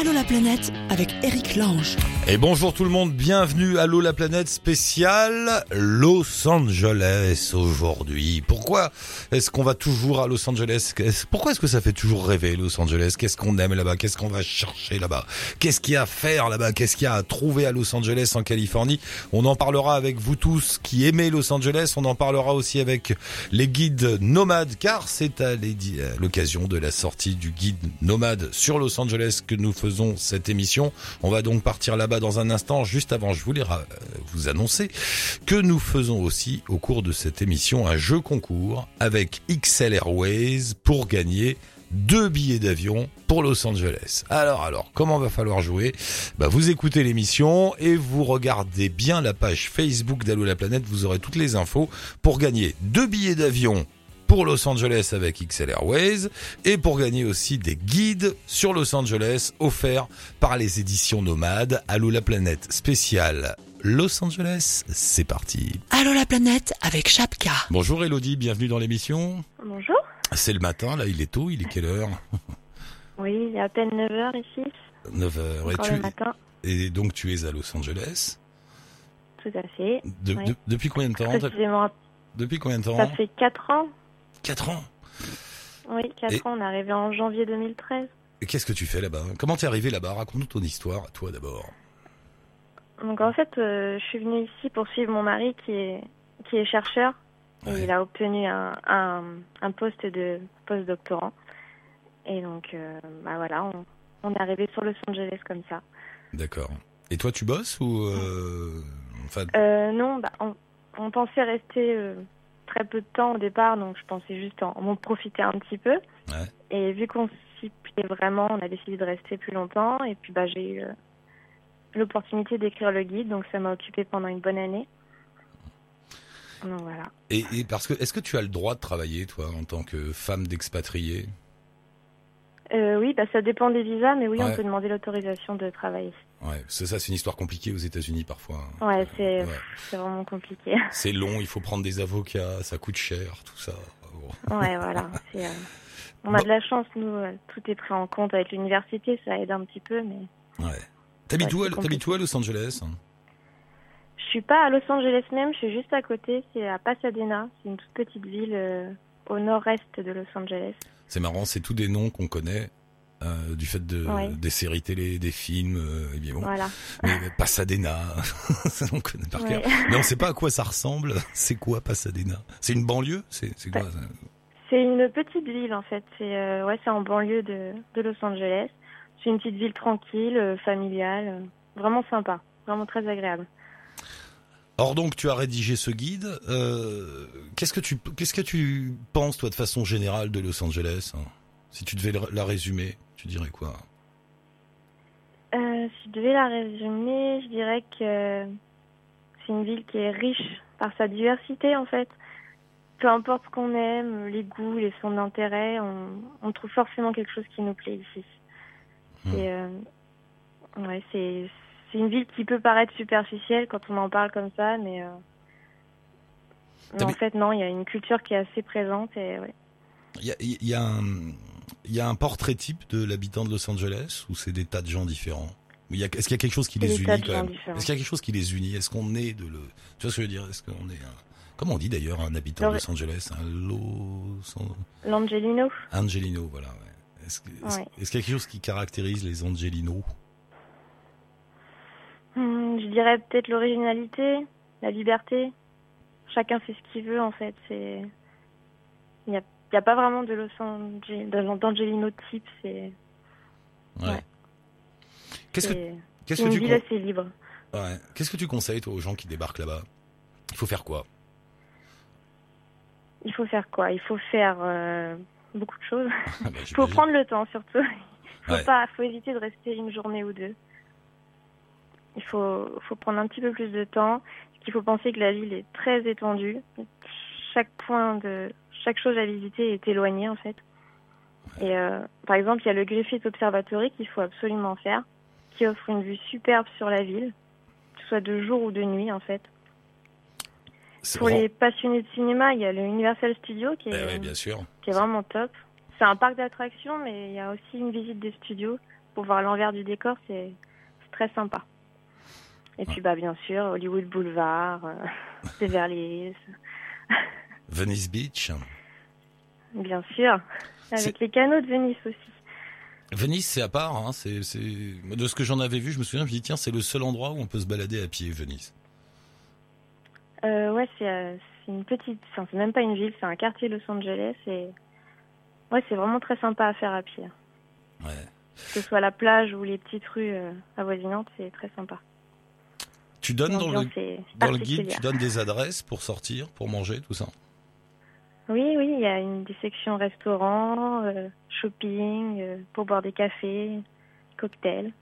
Allô la planète avec Eric Lange. Et bonjour tout le monde, bienvenue à Allô la planète spéciale Los Angeles aujourd'hui. Pourquoi est-ce qu'on va toujours à Los Angeles? Pourquoi est-ce que ça fait toujours rêver Los Angeles? Qu'est-ce qu'on aime là-bas? Qu'est-ce qu'on va chercher là-bas? Qu'est-ce qu'il y a à faire là-bas? Qu'est-ce qu'il y a à trouver à Los Angeles en Californie? On en parlera avec vous tous qui aimez Los Angeles, on en parlera aussi avec les guides nomades car c'est à l'occasion de la sortie du guide nomade sur Los Angeles que nous faisons cette émission. On va donc partir là-bas dans un instant. Juste avant, je voulais vous annoncer que nous faisons aussi au cours de cette émission un jeu concours avec XL Airways pour gagner deux billets d'avion pour Los Angeles. Alors, alors, comment va falloir jouer? Bah, vous écoutez l'émission et vous regardez bien la page Facebook d'Allo la planète. Vous aurez toutes les infos pour gagner deux billets d'avion pour Los Angeles avec XL Airways et pour gagner aussi des guides sur Los Angeles offerts par les éditions Nomades. Allô la planète spéciale Los Angeles, c'est parti. Allô la planète avec Chapka. Bonjour Elodie, bienvenue dans l'émission. Bonjour. C'est le matin, là il est tôt, il est quelle heure? Oui, il est à peine 9h ici. 9h, et tu... matin. Et donc tu es à Los Angeles Tout à fait. depuis combien de temps? Depuis combien de temps? Ça fait 4 ans. 4 ans Oui, 4 ans, on est arrivé en janvier 2013. Et qu'est-ce que tu fais là-bas? Comment t'es arrivé là-bas? Raconte-nous ton histoire, toi d'abord. Donc en fait, euh, je suis venue ici pour suivre mon mari qui est, qui est chercheur. Et il a obtenu un, un, poste de post-doctorant. Et donc, euh, bah voilà, on, on, est arrivé sur Los Angeles comme ça. D'accord. Et toi, tu bosses ou euh, enfin... Non, bah, on, on pensait rester très peu de temps au départ, donc je pensais juste en, en profiter un petit peu. Et vu qu'on s'y plaît vraiment, on a décidé de rester plus longtemps. Et puis bah, j'ai eu euh, l'opportunité d'écrire le guide, donc ça m'a occupé pendant une bonne année. Donc voilà. Et, parce que, est-ce que tu as le droit de travailler, toi, en tant que femme d'expatrié euh, Oui, bah, ça dépend des visas, mais oui, on peut demander l'autorisation de travailler. Ouais, c'est ça, c'est une histoire compliquée aux États-Unis parfois. Ouais, c'est vraiment compliqué. C'est long, il faut prendre des avocats, ça coûte cher, tout ça. Ouais, voilà. Euh, on a de la chance, nous, euh, tout est pris en compte avec l'université, ça aide un petit peu, mais. Ouais. T'habites où, où, à Los Angeles Je suis pas à Los Angeles même, je suis juste à côté, c'est à Pasadena, c'est une toute petite ville euh, au nord-est de Los Angeles. C'est marrant, c'est tous des noms qu'on connaît euh, du fait de des séries télé, des films, euh, et bien bon. Voilà. Mais, Pasadena, ça on connaît par cœur. Mais on sait pas à quoi ça ressemble. C'est quoi Pasadena? C'est une banlieue? C'est quoi C'est une petite ville en fait. C'est euh, ouais, c'est en banlieue de, de Los Angeles. C'est une petite ville tranquille, euh, familiale, vraiment sympa, vraiment très agréable. Or donc tu as rédigé ce guide. qu'est-ce que tu qu'est-ce que tu penses toi de façon générale de Los Angeles hein? Si tu devais la résumer. Tu dirais quoi? Euh, Si je devais la résumer, je dirais que c'est une ville qui est riche par sa diversité en fait. Peu importe ce qu'on aime, les goûts, les centres d'intérêt, on, trouve forcément quelque chose qui nous plaît ici. Hmm. Euh, ouais, c'est une ville qui peut paraître superficielle quand on en parle comme ça, mais, euh, en fait non, il y a une culture qui est assez présente et ouais. Il y a, y a un il y a un portrait type de l'habitant de Los Angeles ou c'est des tas de gens différents? Est-ce qu'il y a quelque chose qui les unit quand même? Est-ce qu'il y a quelque chose qui les unit? Est-ce qu'on est de le Tu vois ce que je veux dire? Est-ce qu'on est un... Comment on dit d'ailleurs un habitant de Los Angeles? Un Los L'Angelino. Angelino, voilà. Est-ce qu'il y a quelque chose qui caractérise les Angelinos? Hmm, Je dirais peut-être l'originalité, la liberté. Chacun fait ce qu'il veut en fait. C'est il y a n'y a pas vraiment de Los Angeles, d'Angelino type, c'est. Ouais. Qu'est-ce que, qu'est-ce que tu ville assez libre. Ouais. Qu'est-ce que tu conseilles toi aux gens qui débarquent là-bas? Il faut faire quoi? Il faut faire quoi? Il faut faire euh, beaucoup de choses. Ah bah, il faut prendre le temps surtout. Il faut pas, faut éviter de rester une journée ou deux. Il faut, faut prendre un petit peu plus de temps. Il faut penser que la ville est très étendue. Chaque point de, chaque chose à visiter est éloignée en fait. Et euh, par exemple, il y a le Griffith Observatory qu'il faut absolument faire, qui offre une vue superbe sur la ville, que ce soit de jour ou de nuit en fait. Pour les passionnés de cinéma, il y a le Universal Studio qui est, eh bien sûr. qui est vraiment top. C'est un parc d'attractions, mais il y a aussi une visite des studios pour voir l'envers du décor, c'est très sympa. Et puis, bah, bien sûr, Hollywood Boulevard, euh, Beverly Hills. Venice Beach. Bien sûr, avec les canaux de Venise aussi. Venise, c'est à part. Hein, c'est, De ce que j'en avais vu, je me souviens, je me dis, tiens, c'est le seul endroit où on peut se balader à pied, Venise. Euh, ouais, c'est, une petite... Enfin, c'est même pas une ville, c'est un quartier Los Angeles. Et... Ouais, c'est vraiment très sympa à faire à pied. Ouais. Que ce soit la plage ou les petites rues euh, avoisinantes, c'est très sympa. Tu donnes dans le, dans le guide, tu donnes des adresses pour sortir, pour manger, tout ça? Oui, oui, il y a une, des sections restaurants, euh, shopping, euh, pour boire des cafés, cocktails.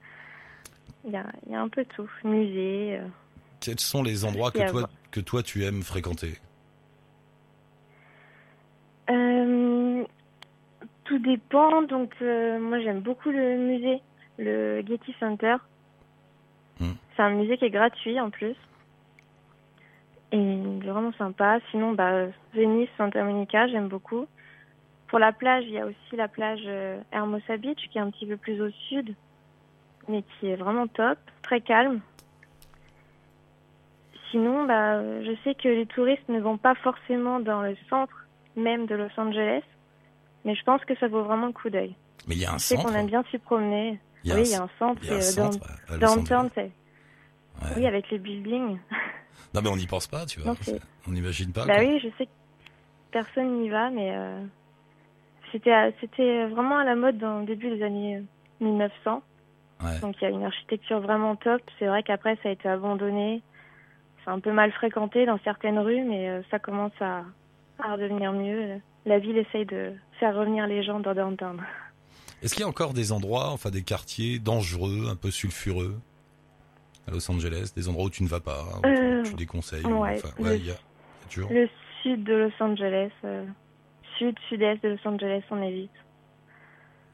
Il y a, il y a un peu tout, musée. Quels sont les endroits que toi, que toi tu aimes fréquenter? Tout dépend. Donc, euh, moi, j'aime beaucoup le musée, le Getty Center. Hmm. C'est un musée qui est gratuit en plus. Et vraiment sympa. Sinon, bah, Venise, Santa Monica, j'aime beaucoup. Pour la plage, il y a aussi la plage euh, Hermosa Beach qui est un petit peu plus au sud, mais qui est vraiment top, très calme. Sinon, bah, je sais que les touristes ne vont pas forcément dans le centre même de Los Angeles. Mais je pense que ça vaut vraiment le coup d'œil. Mais il y a un je sais qu'on aime bien s'y promener. oui, il y a un centre. Il y a un centre dans, downtown, c'est. Oui, avec les buildings. Non, mais on n'y pense pas, tu vois. on n'imagine pas. Bah oui, je sais que personne n'y va, mais euh, c'était c'était vraiment à la mode dans le début des années 1900. Ouais. Donc il y a une architecture vraiment top. C'est vrai qu'après ça a été abandonné. C'est un peu mal fréquenté dans certaines rues, mais euh, ça commence à, à redevenir mieux la ville essaye de faire revenir les gens dans downtown. Est-ce qu'il y a encore des endroits, enfin des quartiers dangereux, un peu sulfureux? À Los Angeles, des endroits où tu ne vas pas, où euh, tu déconseilles le, sud de Los Angeles, euh, sud-sud-est de Los Angeles, on évite.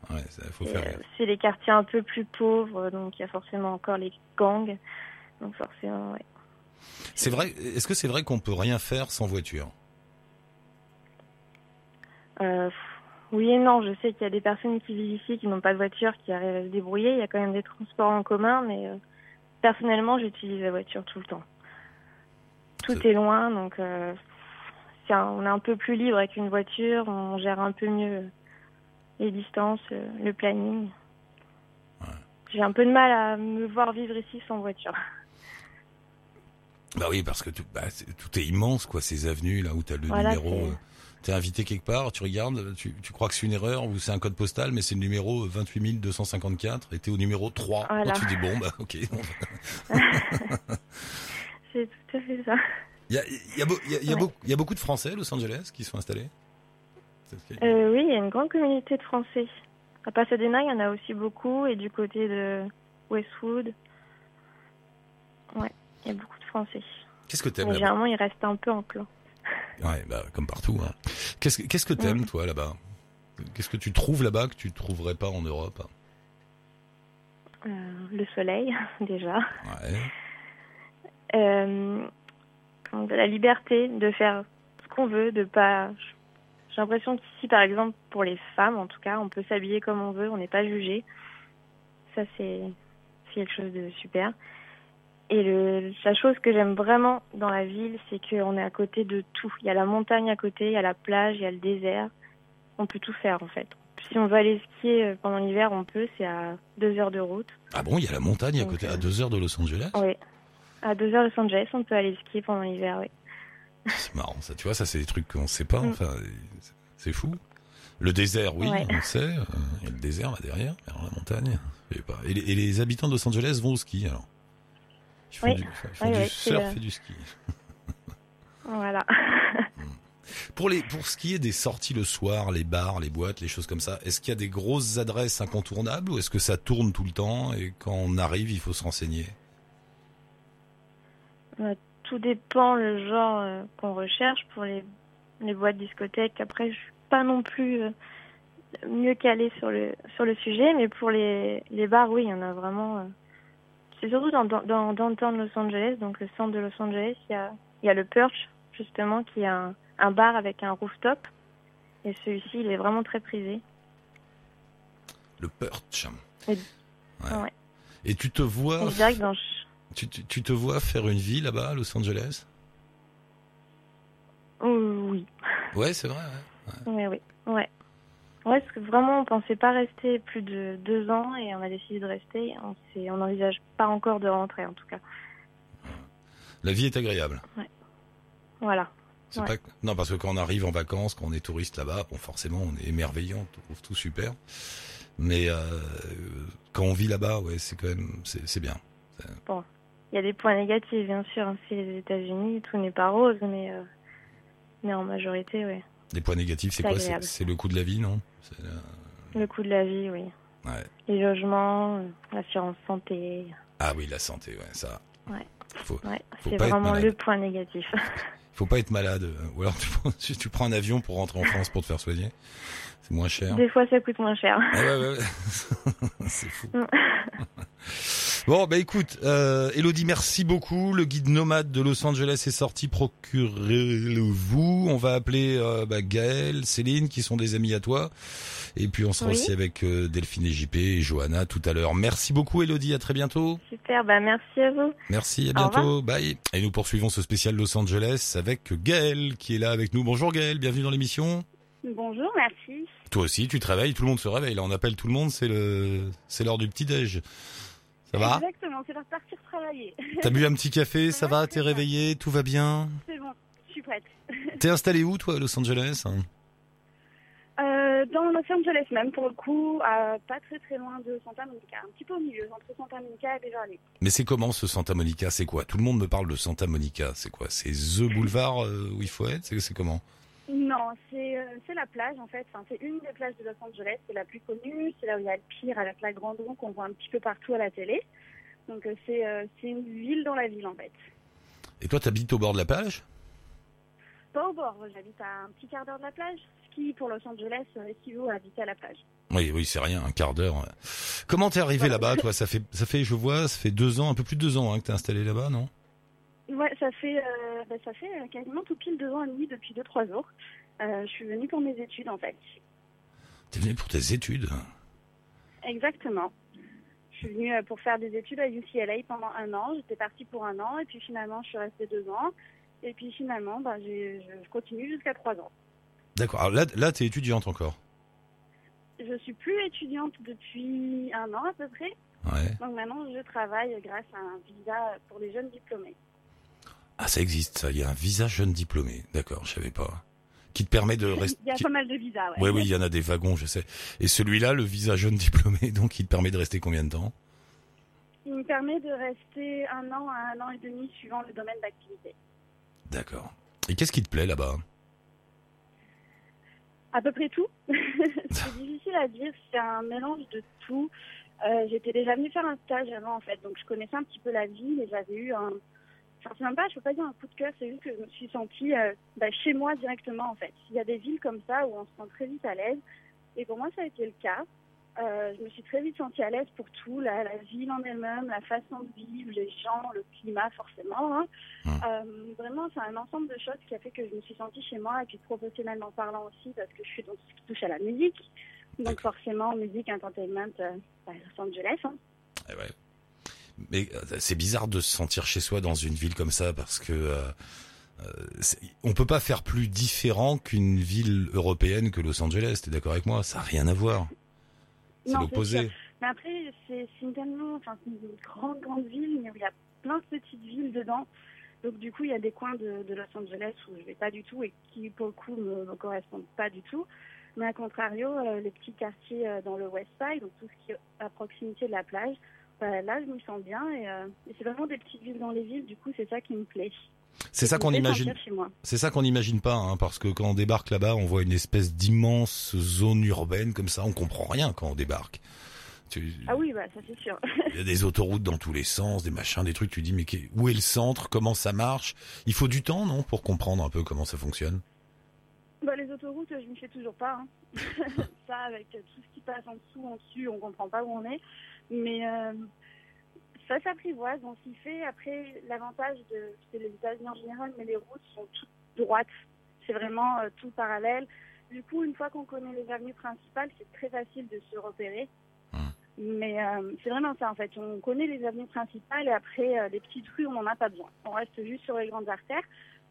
Ouais, faut faire. Euh, c'est les quartiers un peu plus pauvres, donc il y a forcément encore les gangs. Donc forcément, ouais. C'est vrai. Est-ce que c'est vrai qu'on peut rien faire sans voiture? Euh, oui et non. Je sais qu'il y a des personnes qui vivent ici qui n'ont pas de voiture, qui arrivent à se débrouiller. Il y a quand même des transports en commun, mais euh, personnellement, j'utilise la voiture tout le temps. Tout est, loin, donc euh, on est un peu plus libre avec une voiture. On gère un peu mieux les distances, le planning. J'ai un peu de mal à me voir vivre ici sans voiture. Bah oui, parce que tout, bah, tout est immense, quoi, ces avenues là où tu as le numéro t'es invité quelque part, tu regardes, tu, crois que c'est une erreur ou c'est un code postal, mais c'est le numéro 28 254 et t'es au numéro 3. tu dis bon, bah ok. c'est tout à fait ça. Il y a, y, a, beaucoup de Français à Los Angeles qui sont installés euh, Oui, il y a une grande communauté de Français. À Pasadena, il y en a aussi beaucoup et du côté de Westwood, ouais, il y a beaucoup de Français. Qu'est-ce que t'aimes Généralement, ils restent un peu en clan. Ouais, bah, comme partout. Hein. Qu'est-ce, qu'est-ce que t'aimes, toi, là-bas? Qu'est-ce que tu trouves là-bas que tu trouverais pas en Europe? Euh, Le soleil, déjà. Ouais. Euh, la liberté de faire ce qu'on veut, de pas. J'ai l'impression qu'ici, par exemple, pour les femmes, en tout cas, on peut s'habiller comme on veut, on n'est pas jugé. Ça, c'est quelque chose de super. Et le, la chose que j'aime vraiment dans la ville, c'est qu'on est à côté de tout. Il y a la montagne à côté, il y a la plage, il y a le désert. On peut tout faire en fait. Si on veut aller skier euh, pendant l'hiver, on peut. C'est à deux heures de route. Ah bon, il y a la montagne à côté, à deux heures de Los Angeles? Oui. À deux heures de Los Angeles, on peut aller skier pendant l'hiver, oui. C'est marrant, ça. Tu vois, ça, c'est des trucs qu'on ne sait pas. Mm. Enfin, c'est fou. Le désert, oui, on le sait. Euh, il y a le désert là derrière, la montagne. Et, les, et les habitants de Los Angeles vont au ski alors? Font, du, surf et du ski. Voilà. Pour, les, pour ce qui est des sorties le soir, les bars, les boîtes, les choses comme ça, est-ce qu'il y a des grosses adresses incontournables ou est-ce que ça tourne tout le temps et quand on arrive, il faut se renseigner? Euh, Tout dépend le genre euh, qu'on recherche. Pour les, les boîtes discothèques, après, je suis pas non plus euh, mieux calée sur le, sur le sujet, mais pour les, les bars, oui, il y en a vraiment c'est surtout dans, dans, downtown Los Angeles, donc le centre de Los Angeles, il y a, il y a le Perch, justement, qui est un, un bar avec un rooftop. Et celui-ci, il est vraiment très prisé. Le Perch. Et, Ouais. Et tu te vois. Dans... tu, tu, tu te vois faire une vie là-bas, à Los Angeles? Oh, oui. Ouais, c'est vrai. Ouais. Oui, oui. Ouais. Ouais, parce que vraiment, on pensait pas rester plus de deux ans et on a décidé de rester. On n'envisage pas encore de rentrer, en tout cas. La vie est agréable. Voilà. C'est Ouais. pas non parce que quand on arrive en vacances, quand on est touriste là-bas, bon forcément on est émerveillant, on trouve tout super. Mais euh, quand on vit là-bas, ouais, c'est quand même c'est bien. Il y a des points négatifs, bien sûr. hein. C'est les États-Unis, tout n'est pas rose, mais, euh, mais en majorité, oui. Les points négatifs, c'est quoi C'est le coût de la vie, non euh, Le coût de la vie, oui. ouais. Les logements, euh, l'assurance santé. Ah oui, la santé, ouais, ça. Ouais. Ouais, c'est vraiment le point négatif. faut pas être malade euh, ou alors tu prends un avion pour rentrer en France pour te faire soigner. C'est moins cher. Des fois, ça coûte moins cher. Ah ouais, ouais, ouais. c'est fou. Bon, bah écoute, euh, Elodie, merci beaucoup. Le guide nomade de Los Angeles est sorti. Procurez-le-vous. On va appeler euh, bah, Gaël, Céline, qui sont des amis à toi. Et puis on sera Oui. aussi avec euh, Delphine et JP et Johanna tout à l'heure. Merci beaucoup, Elodie. À très bientôt. Super, bah merci à vous. Merci, à bientôt. Bye. Et nous poursuivons ce spécial Los Angeles avec Gaël, qui est là avec nous. Bonjour Gaël, bienvenue dans l'émission. Bonjour, merci. Toi aussi, tu te réveilles, tout le monde se réveille. Là, on appelle tout le monde, c'est le, c'est l'heure du petit déj. Ça va Exactement, c'est l'heure de partir travailler. T'as bu un petit café, ça va T'es réveillé Tout va bien C'est bon, je suis prête. T'es installé où, toi, à Los Angeles hein Euh, dans Los Angeles même, pour le coup, pas très très loin de Santa Monica, un petit peu au milieu, entre Santa Monica et Beverly. Mais c'est comment ce Santa Monica? C'est quoi? Tout le monde me parle de Santa Monica. C'est quoi? C'est The Boulevard euh, où il faut être? C'est comment? Non, c'est euh, c'est la plage en fait, enfin, c'est une des plages de Los Angeles, c'est la plus connue, c'est là où il y a le pire avec la grande roue qu'on voit un petit peu partout à la télé. Donc euh, c'est euh, c'est une ville dans la ville en fait. Et toi, t'habites au bord de la plage? Pas au bord, j'habite à un petit quart d'heure de la plage, ce qui pour Los Angeles équivaut à habiter à la plage. Oui, oui, c'est rien, un quart d'heure. Comment t'es arrivé là-bas, toi? Ça fait, ça fait, je vois, ça fait deux ans, un peu plus de deux ans hein, que t'es installé là-bas, non? Ouais, ça fait, euh, bah, ça fait euh, quasiment tout pile deux ans et demi depuis deux, trois jours. Euh, je suis venue pour mes études en fait. T'es venu pour tes études Exactement. Je suis venue euh, pour faire des études à UCLA pendant un an. J'étais partie pour un an et puis finalement je suis restée deux ans. Et puis finalement, bah, je, je continue jusqu'à trois ans. D'accord. Alors là, là, t'es étudiante encore. Je suis plus étudiante depuis un an à peu près. Ouais. Donc maintenant je travaille grâce à un visa pour les jeunes diplômés. Ah, ça existe, ça. Il y a un visa jeune diplômé. D'accord, je savais pas. Qui te permet de rester. Il y a pas mal de visas, ouais. Ouais, oui, il y en a des wagons, je sais. Et celui-là, le visa jeune diplômé, donc il te permet de rester combien de temps? Il me permet de rester un an à un an et demi suivant le domaine d'activité. D'accord. Et qu'est-ce qui te plaît là-bas? À peu près tout. c'est difficile à dire, c'est un mélange de tout. Euh, J'étais déjà venue faire un stage avant en fait, donc je connaissais un petit peu la ville et j'avais eu un. Enfin, c'est même pas, je peux pas dire un coup de cœur, c'est juste que je me suis sentie euh, bah, chez moi directement en fait. Il y a des villes comme ça où on se sent très vite à l'aise et pour moi ça a été le cas. Euh, je me suis très vite sentie à l'aise pour tout, la, la ville en elle-même, la façon de vivre, les gens, le climat forcément. hein. Hmm. Euh, vraiment, c'est un ensemble de choses qui a fait que je me suis sentie chez moi et puis professionnellement parlant aussi parce que je suis dans tout ce qui touche à la musique. Donc forcément, musique, entertainment, bah, Los Angeles. Hein. Eh ouais. Mais euh, c'est bizarre de se sentir chez soi dans une ville comme ça parce que euh, euh, on peut pas faire plus différent qu'une ville européenne que Los Angeles. T'es d'accord avec moi? Ça a rien à voir. C'est l'opposé. Mais après, c'est tellement, enfin, c'est une grande, grande ville, mais où il y a plein de petites villes dedans. Donc du coup, il y a des coins de, de Los Angeles où je vais pas du tout et qui, pour le coup, me, me correspondent pas du tout. Mais à contrario, euh, les petits quartiers euh, dans le West Side, donc tout ce qui est à proximité de la plage, bah, là, je me sens bien et, euh, et c'est vraiment des petites villes dans les villes. Du coup, c'est ça qui me plaît. C'est ça qu'on imagine. C'est ça qu'on n'imagine pas, hein, parce que quand on débarque là-bas, on voit une espèce d'immense zone urbaine comme ça. On comprend rien quand on débarque. Tu- Ah oui, bah ça c'est sûr. Il y a des autoroutes dans tous les sens, des machins, des trucs. Tu dis mais où est le centre? Comment ça marche? Il faut du temps, non, pour comprendre un peu comment ça fonctionne? Bah, les autoroutes, je n'y fais toujours pas. hein. ça, avec tout ce qui passe en dessous, en dessus, on comprend pas où on est. Mais euh, ça s'apprivoise, on s'y fait. Après, l'avantage de c'est les États-Unis en général, mais les routes sont toutes droites. C'est vraiment euh, tout parallèle. Du coup, une fois qu'on connaît les avenues principales, c'est très facile de se repérer. Hum. Mais c'est vraiment ça en fait. On connaît les avenues principales et après les petites rues, on n'en a pas besoin. On reste juste sur les grandes artères.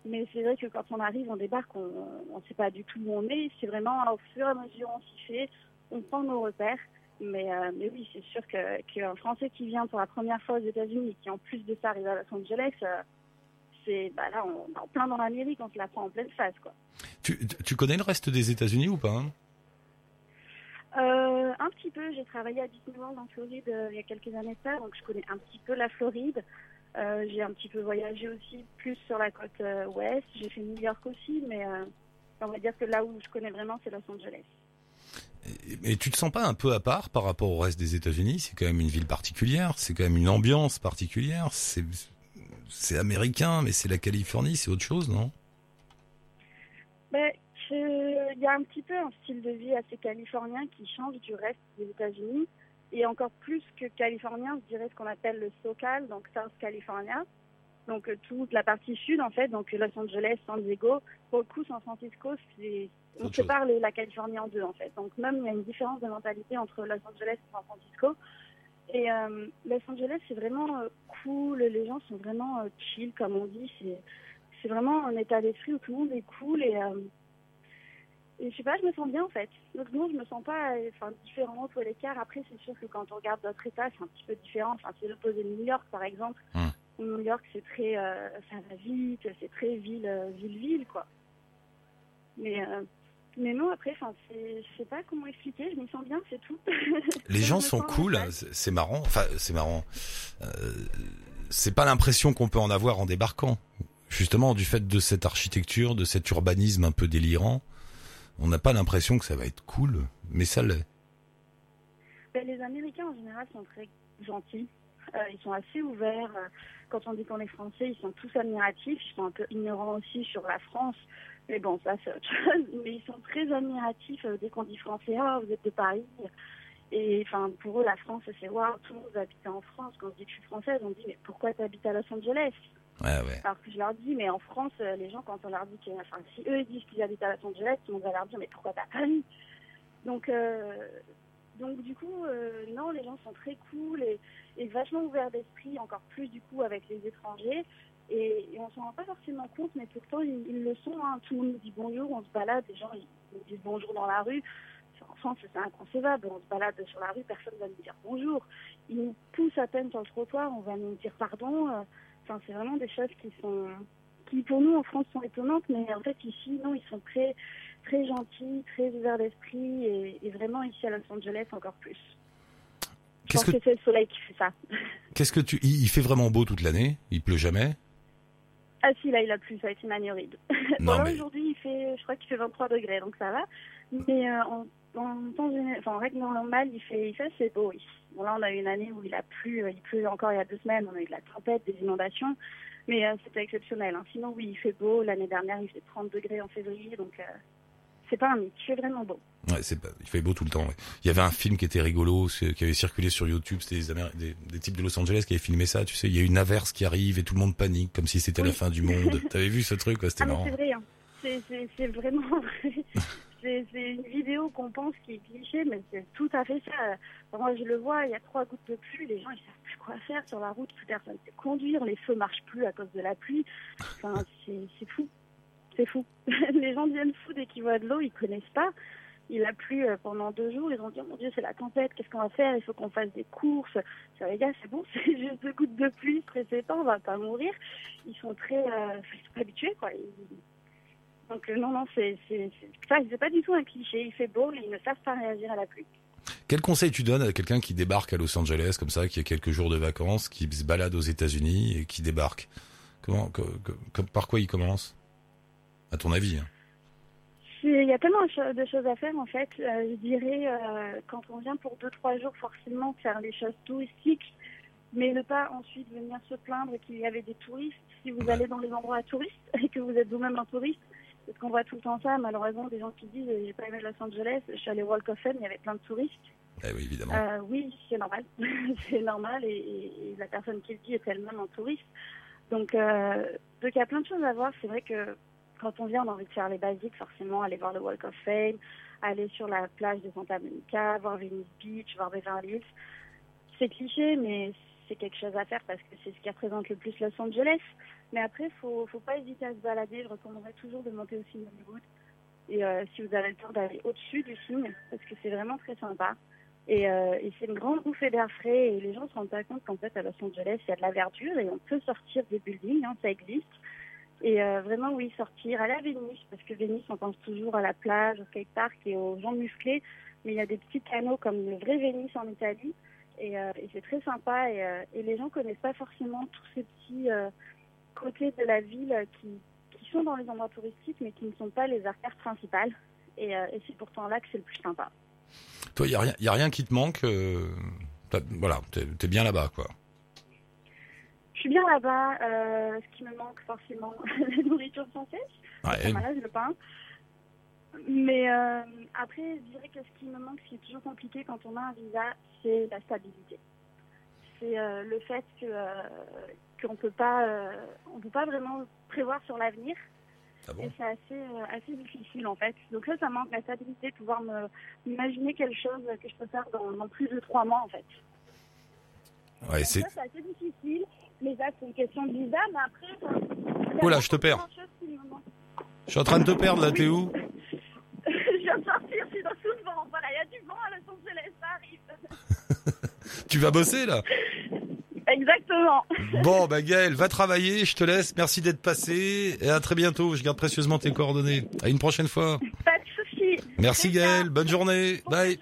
Mais c'est vrai que quand on arrive, on débarque, on ne sait pas du tout où on est. C'est vraiment au fur et à mesure on s'y fait, on prend nos repères. Mais, euh, mais oui, c'est sûr qu'un Français qui vient pour la première fois aux États-Unis et qui en plus de ça arrive à Los Angeles, euh, c'est bah là, on est en plein dans l'Amérique, on se la prend en pleine face. Quoi. Tu, tu connais le reste des États-Unis ou pas hein? Euh, Un petit peu. J'ai travaillé à Disneyland en Floride il y a quelques années ça, donc je connais un petit peu la Floride. j'ai un petit peu voyagé aussi plus sur la côte ouest. J'ai fait New York aussi, mais on va dire que là où je connais vraiment, c'est Los Angeles. Et tu te sens pas un peu à part par rapport au reste des États-Unis? C'est quand même une ville particulière, c'est quand même une ambiance particulière. C'est américain, mais c'est la Californie, c'est autre chose, non? Ben, Il y a un petit peu un style de vie assez californien qui change du reste des États-Unis. Et encore plus que californien, je dirais ce qu'on appelle le SoCal, donc South California. Donc euh, toute la partie sud, en fait, donc Los Angeles, San Diego. Pour le coup, San Francisco, c'est on sépare la Californie en deux en fait. Donc même il y a une différence de mentalité entre Los Angeles et San Francisco. Et euh, Los Angeles c'est vraiment euh, cool, les gens sont vraiment euh, chill comme on dit. C'est c'est vraiment un état d'esprit où tout le monde est cool et et je sais pas, je me sens bien en fait. Donc non, je me sens pas enfin différente ou à l'écart. Après c'est sûr que quand on regarde d'autres États c'est un petit peu différent. Enfin c'est l'opposé de New York par exemple. New York c'est très ça va vite, c'est très ville ville ville quoi. Mais mais non, après, je sais pas comment expliquer, je me sens bien, c'est tout. Les gens sont cool, c'est marrant. Enfin, c'est marrant. Euh, c'est pas l'impression qu'on peut en avoir en débarquant. Justement, du fait de cette architecture, de cet urbanisme un peu délirant, on n'a pas l'impression que ça va être cool, mais ça l'est. Ben, les Américains en général sont très gentils. Euh, ils sont assez ouverts. Quand on dit qu'on est français, ils sont tous admiratifs. Ils sont un peu ignorants aussi sur la France. Mais bon, ça c'est autre chose. Mais ils sont très admiratifs euh, dès qu'on dit français. Ah, vous êtes de Paris. Et enfin, pour eux, la France, c'est waouh, tout le monde habite en France. Quand je dis que je suis française, on dit mais pourquoi tu habites à Los Angeles? Ouais, ouais. Alors que je leur dis, mais en France, euh, les gens, quand on leur dit que, enfin, si eux ils disent qu'ils habitent à Los Angeles, monde va leur dire mais pourquoi pas Paris? Donc, euh, donc du coup, non, les gens sont très cool et, vachement ouverts d'esprit, encore plus du coup avec les étrangers. Et, on s'en rend pas forcément compte, mais pourtant ils, le sont. Hein. Tout le monde nous dit bonjour, on se balade, les gens ils nous disent bonjour dans la rue. En France, c'est inconcevable. On se balade sur la rue, personne ne va nous dire bonjour. Ils nous poussent à peine sur le trottoir, on va nous dire pardon. Euh. Enfin, c'est vraiment des choses qui sont, qui pour nous en France sont étonnantes, mais en fait ici, non, ils sont très, très gentils, très ouverts d'esprit, et, vraiment ici à Los Angeles encore plus. Je pense que, c'est le soleil qui fait ça. Qu'est-ce que tu, il fait vraiment beau toute l'année? Il pleut jamais? Ah si, là il a plu, ça a été manuride. bon, mais... aujourd'hui il fait, je crois qu'il fait 23 degrés, donc ça va. Mais euh, en, en, temps enfin, en règle normale, il fait, il fait assez beau. Oui. Bon là on a eu une année où il a plu, euh, il pleut encore il y a deux semaines, on a eu de la tempête, des inondations, mais euh, c'était exceptionnel. Hein. Sinon oui, il fait beau. L'année dernière il fait 30 degrés en février, donc c'est pas un mythe, il fait vraiment beau. Ouais, c'est pas, il fait beau tout le temps. Il y avait un film qui était rigolo, qui avait circulé sur YouTube. C'était des, des, types de Los Angeles qui avaient filmé ça. Tu sais, il y a une averse qui arrive et tout le monde panique, comme si c'était la fin du monde. T'avais vu ce truc C'était ah, marrant. C'est vrai, hein. c'est vraiment vrai. c'est une vidéo qu'on pense qui est cliché, mais c'est tout à fait ça. Moi, je le vois, il y a trois gouttes de pluie, les gens ils savent plus quoi faire sur la route, plus personne sait conduire, les feux marchent plus à cause de la pluie. Enfin, c'est fou. C'est fou. les gens deviennent fous dès qu'ils voient de l'eau, ils connaissent pas. Il a plu euh, pendant deux jours. Ils ont dit, oh mon Dieu, c'est la tempête. Qu'est-ce qu'on va faire? Il faut qu'on fasse des courses. Ça, les gars, c'est bon, c'est juste deux gouttes de pluie, stressez pas, on va pas mourir. Ils sont très, euh, habitués, quoi. Donc euh, non, non, c'est, c'est, c'est pas du tout un cliché. Il fait beau, mais ils ne savent pas réagir à la pluie. Quel conseil tu donnes à quelqu'un qui débarque à Los Angeles comme ça, qui a quelques jours de vacances, qui se balade aux États-Unis et qui débarque? Comment, par quoi il commence? À ton avis hein il y a tellement de choses à faire en fait. Euh, je dirais, euh, quand on vient pour deux trois jours, forcément faire les choses touristiques, mais ne pas ensuite venir se plaindre qu'il y avait des touristes. Si vous allez dans les endroits touristes et que vous êtes vous-même un touriste, parce qu'on voit tout le temps ça, malheureusement, des gens qui disent j'ai pas aimé Los Angeles, je suis allé au Walk of Fame, il y avait plein de touristes. Eh oui, évidemment. Euh, oui, c'est normal. c'est normal et, la personne qui le dit est elle-même un touriste. Donc, donc il y a plein de choses à voir. C'est vrai que quand on vient, on a envie de faire les basiques, forcément, aller voir le Walk of Fame, aller sur la plage de Santa Monica, voir Venice Beach, voir Beverly Hills. C'est cliché, mais c'est quelque chose à faire parce que c'est ce qui représente le plus Los Angeles. Mais après, faut, faut pas hésiter à se balader. Je recommanderais toujours de monter au signe Hollywood. Et euh, si vous avez le temps d'aller au-dessus du signe, parce que c'est vraiment très sympa. Et, euh, et c'est une grande bouffée d'air frais et les gens se rendent pas compte qu'en fait à Los Angeles il y a de la verdure et on peut sortir des buildings, hein, ça existe. Et euh, vraiment oui sortir, à Venise parce que Venise on pense toujours à la plage, au skatepark et aux gens musclés, mais il y a des petits canaux comme le vrai Venise en Italie et, euh, et c'est très sympa et, euh, et, les gens connaissent pas forcément tous ces petits côtés de la ville qui, sont dans les endroits touristiques mais qui ne sont pas les artères principales et, c'est pourtant là que c'est le plus sympa. Toi, il n'y a, rien, qui te manque. Voilà, tu es, bien là-bas, quoi. Suis bien là-bas. Euh, ce qui me manque, forcément, la nourriture française. Ouais. Malade, le pain. Mais euh, après, je dirais que ce qui me manque, ce qui est toujours compliqué quand on a un visa, c'est la stabilité. C'est euh, le fait que qu'on peut pas, on peut pas vraiment prévoir sur l'avenir. Ah bon? Et c'est assez, assez difficile en fait. Donc là, ça manque la stabilité, de pouvoir me, m'imaginer quelque chose que je peux faire dans, dans plus de trois mois en fait. Ouais, c'est... Ça, c'est assez difficile. Mais là, c'est une question de visa, mais après... Oh là, je te perds. Je suis en train de te perdre là, t'es où Je viens de sortir, je suis dans tout le vent. Voilà, il y a du vent à Los Angeles, ça arrive. tu vas bosser là Exactement. Bon, bah Gaël, va travailler, je te laisse. Merci d'être passé et à très bientôt. Je garde précieusement tes coordonnées. À une prochaine fois. Pas de soucis. Merci Gaël, bonne journée. Bon Bye.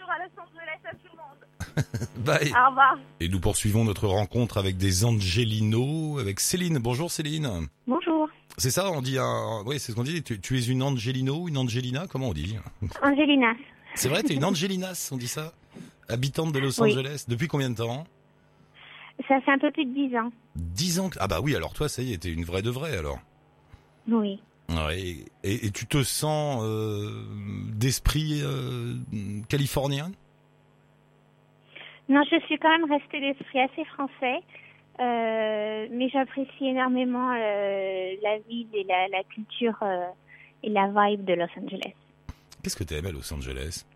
Bye. Au revoir. Et nous poursuivons notre rencontre avec des Angelinos, avec Céline. Bonjour Céline. Bonjour. C'est ça, on dit un... Oui, c'est ce qu'on dit. Tu, tu, es une Angelino, une Angelina, comment on dit Angelina. C'est vrai, tu es une Angelinas, on dit ça Habitante de Los Oui. Angeles. Depuis combien de temps Ça fait un peu plus de 10 ans. 10 ans. Ah bah oui, alors toi, ça y est, t'es une vraie de vraie alors. Oui. Ouais, et, et tu te sens euh, d'esprit euh, californien? Non, je suis quand même restée d'esprit assez français. Euh, mais j'apprécie énormément euh, la ville et la, la culture euh, et la vibe de Los Angeles. Qu'est-ce que tu aimes à Los Angeles?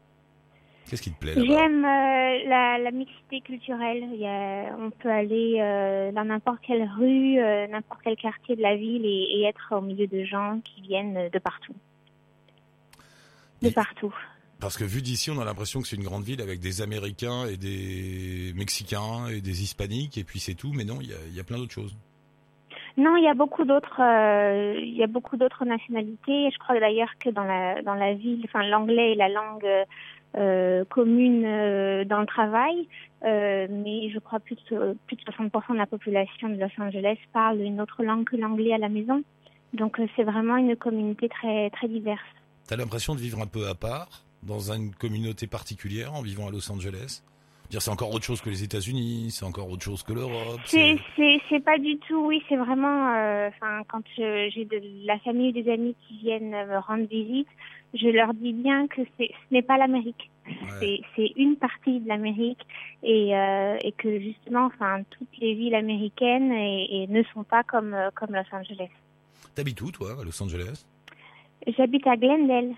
Qu'est-ce qui te plaît J'aime la, la mixité culturelle. Il y a, on peut aller dans n'importe quelle rue, n'importe quel quartier de la ville et, et être au milieu de gens qui viennent de partout. De partout. Parce que vu d'ici, on a l'impression que c'est une grande ville avec des Américains et des Mexicains et des Hispaniques, et puis c'est tout, mais non, il y a, il y a plein d'autres choses. Non, il y a beaucoup d'autres, euh, il y a beaucoup d'autres nationalités. Je crois d'ailleurs que dans la dans la ville, enfin l'anglais est la langue euh, commune euh, dans le travail, mais je crois plus de plus de 60% de la population de Los Angeles parle une autre langue que l'anglais à la maison. Donc c'est vraiment une communauté très très diverse. T'as l'impression de vivre un peu à part, dans une communauté particulière, en vivant à Los Angeles Dire c'est encore autre chose que les États-Unis, c'est encore autre chose que l'Europe. C'est c'est pas du tout, oui, c'est vraiment, euh, enfin quand j'ai de la famille ou des amis qui viennent me rendre visite, je leur dis bien que ce n'est pas l'Amérique. Ouais. C'est une partie de l'Amérique et euh, et que justement, enfin toutes les villes américaines et, et ne sont pas comme euh, comme Los Angeles. T'habites où toi, à Los Angeles? J'habite à Glendale.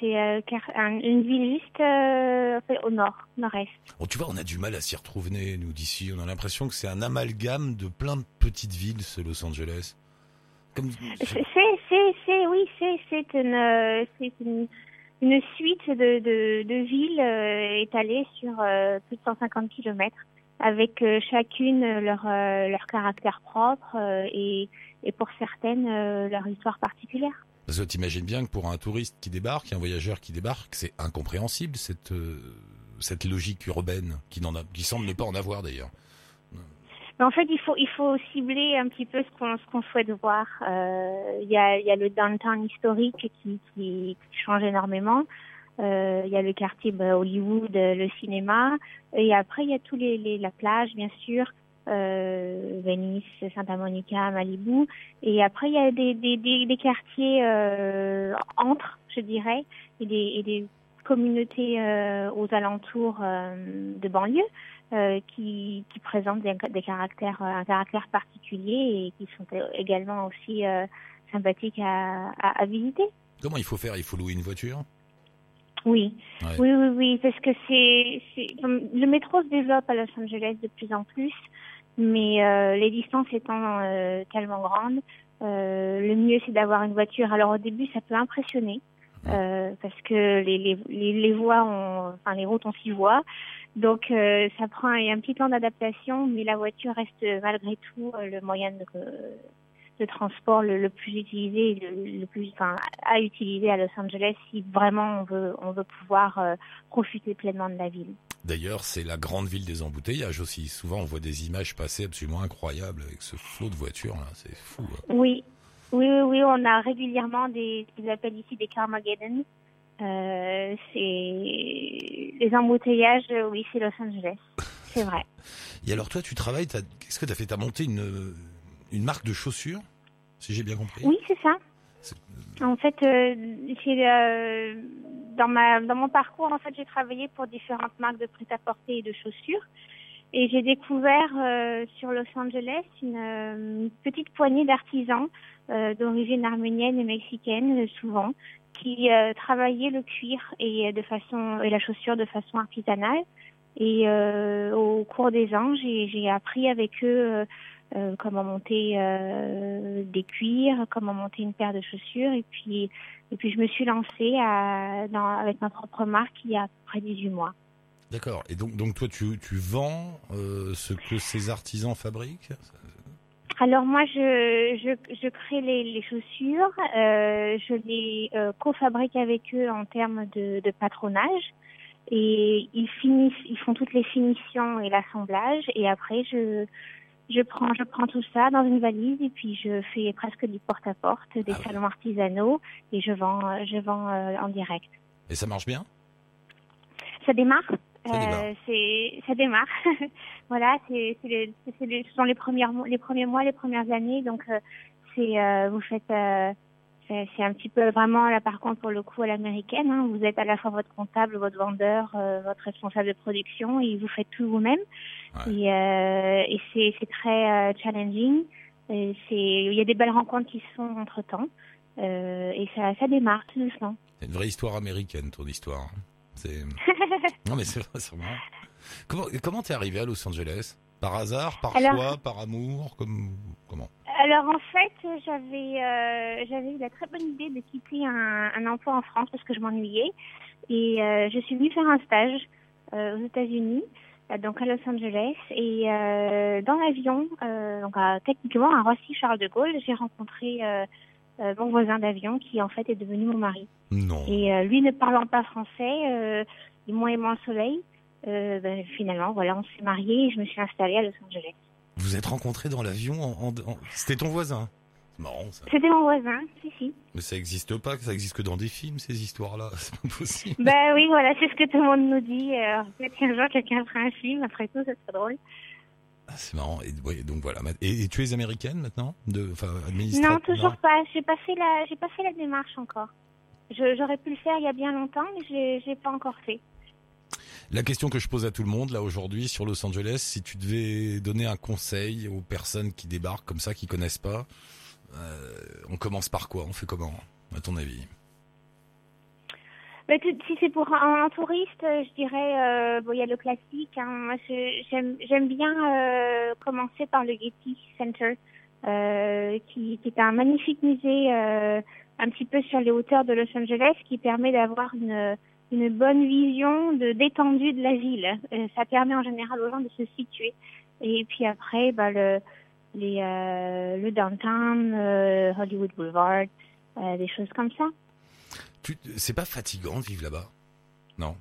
C'est euh, une ville juste euh, au nord, nord-est. Bon, tu vois, on a du mal à s'y retrouver, nous, d'ici. On a l'impression que c'est un amalgame de plein de petites villes, ce Los Angeles. Comme... C'est, c'est, oui, c'est, c'est une, euh, c'est une, une suite de, de, de villes euh, étalées sur plus de 150 kilomètres, avec chacune leur, leur caractère propre et, et pour certaines leur histoire particulière. Parce que t'imagines bien que pour un touriste qui débarque, un voyageur qui débarque, c'est incompréhensible, cette, euh, cette logique urbaine, qui, n'en qui semble ne pas en avoir d'ailleurs. En fait, il faut, il faut cibler un petit peu ce qu'on, ce qu'on souhaite voir. Euh, Il y, a, il y a le downtown historique qui, qui, change énormément. Euh, Il y a le quartier bah, Hollywood, le cinéma. Et après, il y a tous les la plage, bien sûr, euh, Venice, Santa Monica, Malibu. Et après, il y a des, des, des, des quartiers euh, entre, je dirais, et des, et des communautés euh, aux alentours euh, de banlieue qui, qui présentent des, des caractères, un caractère particulier et qui sont également aussi sympathiques à, à, à visiter. Comment il faut faire? Il faut louer une voiture? Oui. oui, oui, oui, parce que c'est, le métro se développe à Los Angeles de plus en plus, mais euh, les distances étant euh, tellement grandes, euh, le mieux c'est d'avoir une voiture. Alors au début, ça peut impressionner euh, parce que les, les, les, voies, ont, enfin les routes ont six voies, donc euh, ça prend un, petit temps d'adaptation, mais la voiture reste malgré tout le moyen de, de transport le, le, plus utilisé, le, le, plus, enfin, à utiliser à Los Angeles si vraiment on veut, on veut pouvoir profiter pleinement de la ville. D'ailleurs, c'est la grande ville des embouteillages aussi. Souvent, on voit des images passer absolument incroyables avec ce flot de voitures là. C'est fou. Hein. Oui, oui, oui, oui, on a régulièrement des, ce qu'ils appellent ici des Carmageddon. Euh, c'est les embouteillages, oui, c'est Los Angeles. C'est vrai. Et alors, toi, tu travailles, qu'est-ce que tu as fait? Tu as monté une, une marque de chaussures, si j'ai bien compris? Oui, c'est ça. En fait, euh, euh, dans, ma, dans mon parcours, en fait, j'ai travaillé pour différentes marques de prêt-à-porter et de chaussures. Et j'ai découvert euh, sur Los Angeles une, petite poignée d'artisans d'origine arménienne et mexicaine, souvent, qui travaillaient le cuir et de façon et la chaussure de façon artisanale. Et au cours des ans, j'ai appris avec eux euh, comment monter euh, des cuirs, comment monter une paire de chaussures. Et puis, et puis je me suis lancée à, dans, avec ma propre marque il y a près de 18 mois. D'accord. Et donc, donc toi, tu, tu vends euh, ce que ces artisans fabriquent? Alors moi, je, je, je crée les, les chaussures, je les co-fabrique avec eux en termes de, de patronage et ils finissent, ils font toutes les finitions et l'assemblage et après je je prends, je prends tout ça dans une valise et puis je fais presque du porte-à-porte, des ah salons artisanaux et je vends, je vends euh, en direct. Et ça marche bien? Ça démarre? Ça démarre. Euh, c'est, ça démarre. voilà, c'est, c'est, c'est, ce sont les premières, les premiers mois, les premières années. Donc, euh, c'est, euh, vous faites c'est un petit peu vraiment là par contre pour le coup à l'américaine. Hein. Vous êtes à la fois votre comptable, votre vendeur, euh, votre responsable de production et vous faites tout vous-même. Et, euh, et c'est très euh, challenging. Il y a des belles rencontres qui se font entre temps euh, et ça, ça démarre tout doucement. C'est une vraie histoire américaine ton histoire. Hein. C'est non mais c'est vrai, c'est vrai. Comment comment t'es arrivé à Los Angeles? Par hasard, par choix, par amour, comme comment? Alors en fait, j'avais euh, j'avais eu la très bonne idée de quitter un, un emploi en France parce que je m'ennuyais et euh, je suis venue faire un stage euh, aux États-Unis, euh, donc à Los Angeles et euh, dans l'avion, euh, donc techniquement à Roissy Charles de Gaulle, j'ai rencontré mon voisin d'avion qui en fait est devenu mon mari. Non. Et lui ne parlant pas français, et moi aimant le soleil, ben, finalement voilà, on s'est mariés et je me suis installée à Los Angeles. Vous êtes rencontrés dans l'avion en, C'était ton voisin? Marrant ça. C'était mon voisin, si, si. Mais ça n'existe pas, ça existe que dans des films, ces histoires-là. C'est pas possible. Ben oui, voilà, c'est ce que tout le monde nous dit. Peut-être qu'un jour, quelqu'un fera un film, après tout, ça serait drôle. Ah, c'est marrant. Et, donc voilà. Et, tu es américaine maintenant? De, Non, toujours pas. J'ai pas fait la, j'ai pas fait la démarche encore. J'aurais pu le faire il y a bien longtemps, mais j'ai pas encore fait. La question que je pose à tout le monde là aujourd'hui sur Los Angeles, si tu devais donner un conseil aux personnes qui débarquent comme ça, qui connaissent pas, euh, on commence par quoi? On fait comment, à ton avis? Bah, si c'est pour un, touriste, je dirais, euh, il y a le classique. Hein. j'aime bien euh, commencer par le Getty Center, euh, qui, est un magnifique musée euh, un petit peu sur les hauteurs de Los Angeles, qui permet d'avoir une bonne vision de d'étendue de la ville. Euh, ça permet en général aux gens de se situer. Et puis après, bah, le, les, euh, le downtown, euh, Hollywood Boulevard, des choses comme ça. C'est pas fatigant de vivre là-bas? Non?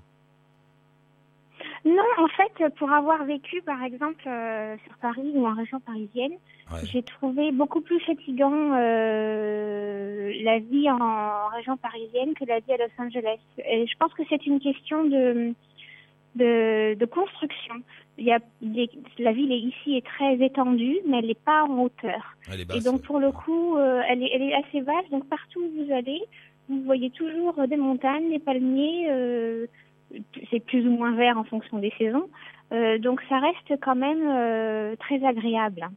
Non, en fait, pour avoir vécu, par exemple, euh, sur Paris ou en région parisienne, j'ai trouvé beaucoup plus fatigant euh, la vie en région parisienne que la vie à Los Angeles. Et je pense que c'est une question de, de, de construction. Il y a la ville est ici est très étendue, mais elle n'est pas en hauteur. et donc, pour le coup, euh, elle, est, elle est assez vaste. Donc, partout où vous allez, vous voyez toujours des montagnes, des palmiers. Euh, c'est plus ou moins vert en fonction des saisons. Euh, donc ça reste quand même très agréable.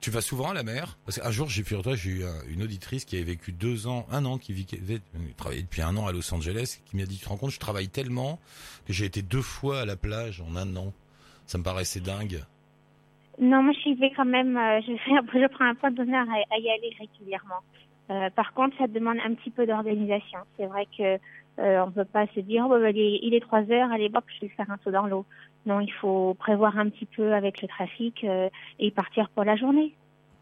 Tu vas souvent à la mer Parce qu'un jour, j'ai eu une auditrice qui avait vécu deux ans, un an, qui, avait travaillé depuis un an à Los Angeles, qui m'a dit, tu te rends compte, je travaille tellement que j'ai été deux fois à la plage en un an. Ça me paraissait dingue. Non, moi j'y vais quand même, euh, je, je prends un point d'honneur à, y aller régulièrement. Euh, par contre, ça demande un petit peu d'organisation. C'est vrai que euh, on peut pas se dire oh, bah, il, est, trois heures, allez hop, je vais faire un saut dans l'eau. Non, il faut prévoir un petit peu avec le trafic euh, et partir pour la journée.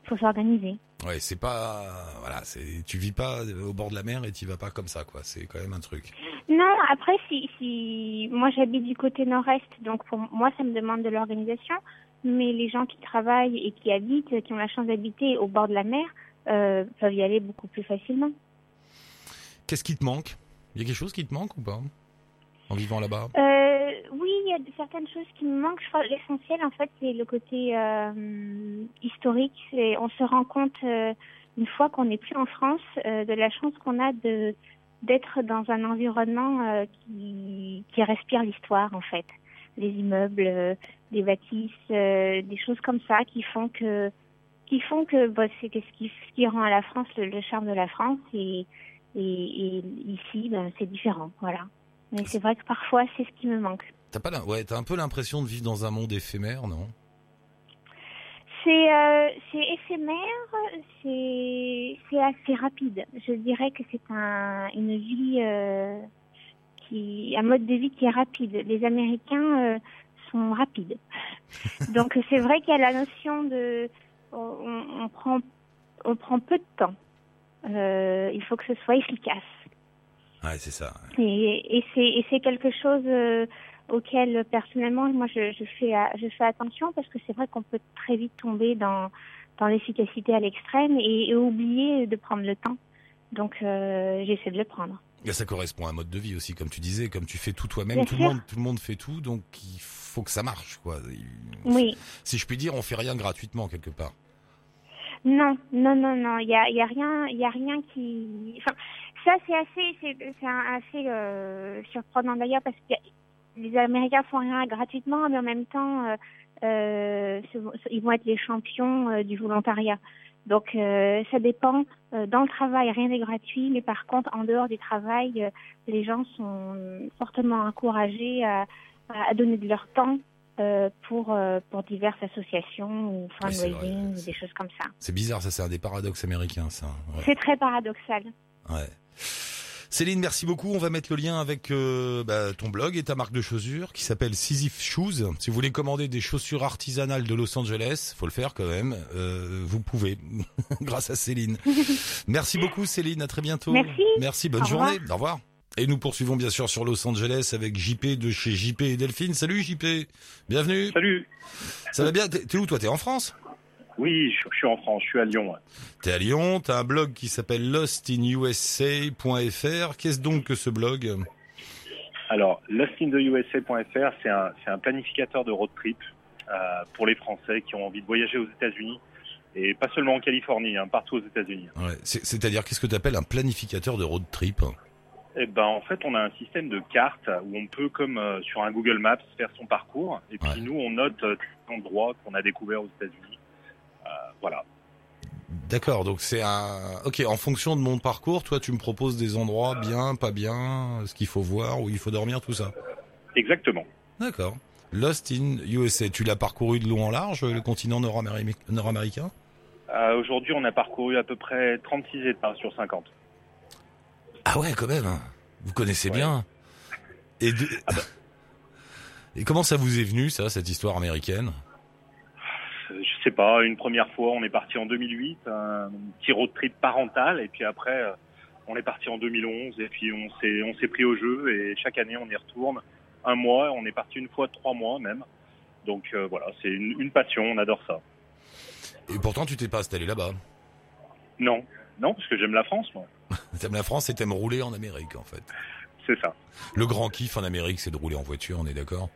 Il faut s'organiser. Ouais, c'est pas voilà, c'est tu vis pas au bord de la mer et tu vas pas comme ça quoi. C'est quand même un truc. Non, après si si moi j'habite du côté nord-est, donc pour moi ça me demande de l'organisation, mais les gens qui travaillent et qui habitent, qui ont la chance d'habiter au bord de la mer, euh, peuvent y aller beaucoup plus facilement. Qu'est-ce qui te manque? Il y a quelque chose qui te manque ou pas? En vivant là-bas? Euh, Oui, il y a certaines choses qui me manquent. Je crois l'essentiel, en fait, c'est le côté euh, historique. On se rend compte euh, une fois qu'on n'est plus en France euh, de la chance qu'on a de d'être dans un environnement euh, qui, qui respire l'histoire, en fait. Les immeubles, des bâtisses, des choses comme ça qui font que qui font que bah, c'est ce qui, ce qui rend à la France le, charme de la France et, et, et ici ben, c'est différent voilà mais c'est vrai que parfois c'est ce qui me manque. T'as pas ouais t'as un peu l'impression de vivre dans un monde éphémère non? C'est euh, c'est éphémère c'est c'est assez rapide. Je dirais que c'est un une vie euh, qui un mode de vie qui est rapide. Les Américains euh, sont rapides. Donc c'est vrai qu'il y a la notion de on, prend, on prend peu de temps. Euh, il faut que ce soit efficace. Ouais, c'est ça. Et, et c'est quelque chose euh, auquel personnellement, moi, je, je, fais, je fais attention parce que c'est vrai qu'on peut très vite tomber dans, dans l'efficacité à l'extrême et, oublier de prendre le temps. Donc, euh, j'essaie de le prendre. Et ça correspond à un mode de vie aussi, comme tu disais, comme tu fais tout toi-même, tout le monde, tout le monde fait tout, donc il faut que ça marche, quoi. Oui. Si je puis dire, on fait rien gratuitement quelque part. Non, non, non, non. Il y a, y a rien, il y a rien qui. Enfin, ça c'est assez, c'est assez euh, surprenant d'ailleurs parce que les Américains font rien gratuitement, mais en même temps, euh, euh, ils vont être les champions du volontariat. Donc ça dépend. dans le travail, rien n'est gratuit, mais par contre, en dehors du travail, les gens sont fortement encouragés à, à donner de leur temps euh, pour euh, pour diverses associations ou fundraising ou des choses comme ça. C'est bizarre, ça c'est un des paradoxes américains, ça. C'est très paradoxal. Ouais. Céline, merci beaucoup. On va mettre le lien avec euh, bah, ton blog et ta marque de chaussures qui s'appelle Sisyphe Shoes. Si vous voulez commander des chaussures artisanales de Los Angeles, faut le faire quand même. vous pouvez, grâce à Céline. merci beaucoup, Céline. À très bientôt. Merci. Merci. Bonne journée. Au revoir. Et nous poursuivons bien sûr sur Los Angeles avec JP de chez JP et Delphine. Salut JP, bienvenue. Salut. Ça va bien? T'es où toi? T'es en France? Oui, je suis en France, je suis à Lyon. T'es à Lyon, t'as un blog qui s'appelle lostinusa.fr. Qu'est-ce donc que ce blog? Alors, lostintheusa.fr, c'est un, un planificateur de road trip euh, pour les Français qui ont envie de voyager aux États-Unis et pas seulement en Californie, hein, partout aux États-Unis. Ouais, C'est-à-dire, qu'est-ce que tu appelles un planificateur de road trip? Eh ben, en fait, on a un système de cartes où on peut, comme euh, sur un Google Maps, faire son parcours. Et puis nous, on note euh, les endroits qu'on a découverts aux États-Unis. Euh, voilà. D'accord, donc c'est un... Ok, en fonction de mon parcours, toi, tu me proposes des endroits bien, pas bien, ce qu'il faut voir, où il faut dormir, tout ça. Exactement. D'accord. Lost in USA, tu l'as parcouru de long en large, le continent nord-américain? Euh, Aujourd'hui, on a parcouru à peu près 36 États sur 50. Ah ouais, quand même. Vous connaissez bien. Et, ah bah. Et comment ça vous est venu, ça, cette histoire américaine? Sais pas. Une première fois, on est parti en 2008, un petit road trip parental, et puis après, euh, on est parti en 2011, et puis on s'est on s'est pris au jeu, et chaque année, on y retourne. Un mois, on est parti une fois trois mois même. Donc euh, voilà, c'est une, une passion, on adore ça. Et pourtant, tu t'es pas installé là-bas Non, non, parce que j'aime la France, moi. t'aimes la France et t'aimes rouler en Amérique, en fait. C'est ça. Le grand kiff en Amérique, c'est de rouler en voiture, on est d'accord?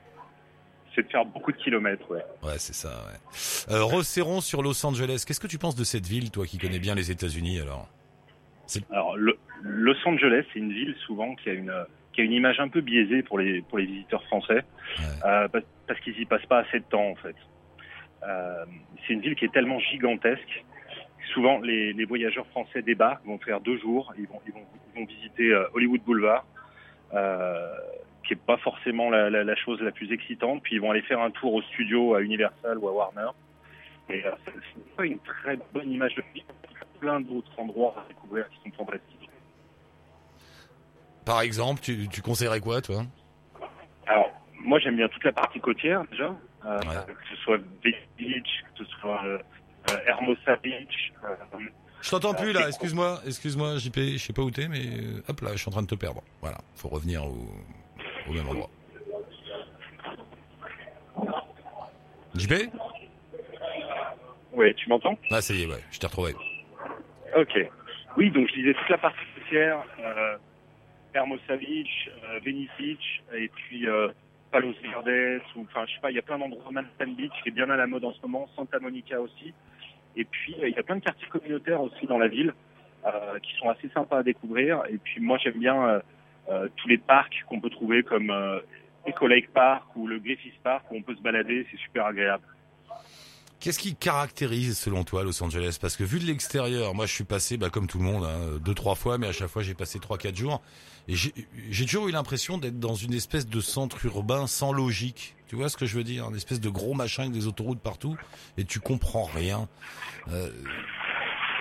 C'est de faire beaucoup de kilomètres, ouais. Ouais, c'est ça, ouais. Euh, resserrons sur Los Angeles. Qu'est-ce que tu penses de cette ville, toi qui connais bien les États-Unis, alors Alors, Los Angeles, c'est une ville souvent qui a une qui a une image un peu biaisée pour les pour les visiteurs français, euh, parce, qu'ils y passent pas assez de temps, en fait. c'est une ville qui est tellement gigantesque. Souvent, les, les, voyageurs français débarquent, vont faire deux jours, ils vont, ils vont, ils vont visiter Hollywood Boulevard, qui est pas forcément la, la, la, chose la plus excitante. Puis ils vont aller faire un tour au studio à Universal ou à Warner. Et euh, c'est pas une très bonne image de ville. Il y a plein d'autres endroits à découvrir qui sont fantastiques. Par exemple, tu, tu conseillerais quoi, toi? Alors, moi j'aime bien toute la partie côtière déjà, euh, ouais. que ce soit Beach, que ce soit euh, Hermosa Beach. Euh, je t'entends plus là, excuse-moi, excuse-moi JP, je sais pas où t'es, mais hop là, je suis en train de te perdre. Voilà, faut revenir au, au même endroit. JP Oui, tu m'entends? Ah, ça y est, ouais, je t'ai retrouvé. Ok. Oui, donc je disais toute la partie côtière, euh, Hermosa Beach, euh, Venice Beach, et puis euh, Palos Verdes, ou enfin, je sais pas, il y a plein d'endroits, Manhattan Beach qui est bien à la mode en ce moment, Santa Monica aussi. Et puis, il y a plein de quartiers communautaires aussi dans la ville euh, qui sont assez sympas à découvrir. Et puis, moi, j'aime bien euh, euh, tous les parcs qu'on peut trouver comme euh, Echo Lake Park ou le Griffith Park où on peut se balader, c'est super agréable. Qu'est-ce qui caractérise selon toi Los Angeles? Parce que vu de l'extérieur, moi je suis passé bah, comme tout le monde, hein, deux trois fois, mais à chaque fois j'ai passé trois quatre jours, et j'ai toujours eu l'impression d'être dans une espèce de centre urbain sans logique. Tu vois ce que je veux dire? Une espèce de gros machin avec des autoroutes partout, et tu comprends rien. Euh,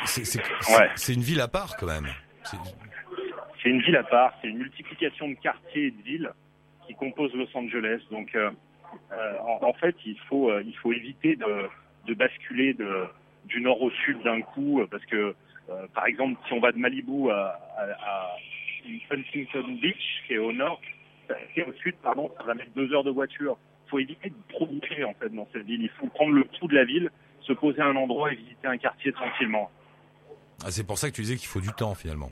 c'est ouais. une ville à part quand même. C'est une ville à part, c'est une multiplication de quartiers et de villes qui composent Los Angeles. Donc euh, euh, en, fait, il faut euh, éviter de, basculer du nord au sud d'un coup parce que par exemple, si on va de Malibu à, Huntington Beach, qui est au nord, qui au sud, pardon, ça va mettre deux heures de voiture. Il faut éviter de trop bouger en fait dans cette ville. Il faut prendre le pouls de la ville, se poser un endroit et visiter un quartier tranquillement. Ah, c'est pour ça que tu disais qu'il faut du temps finalement.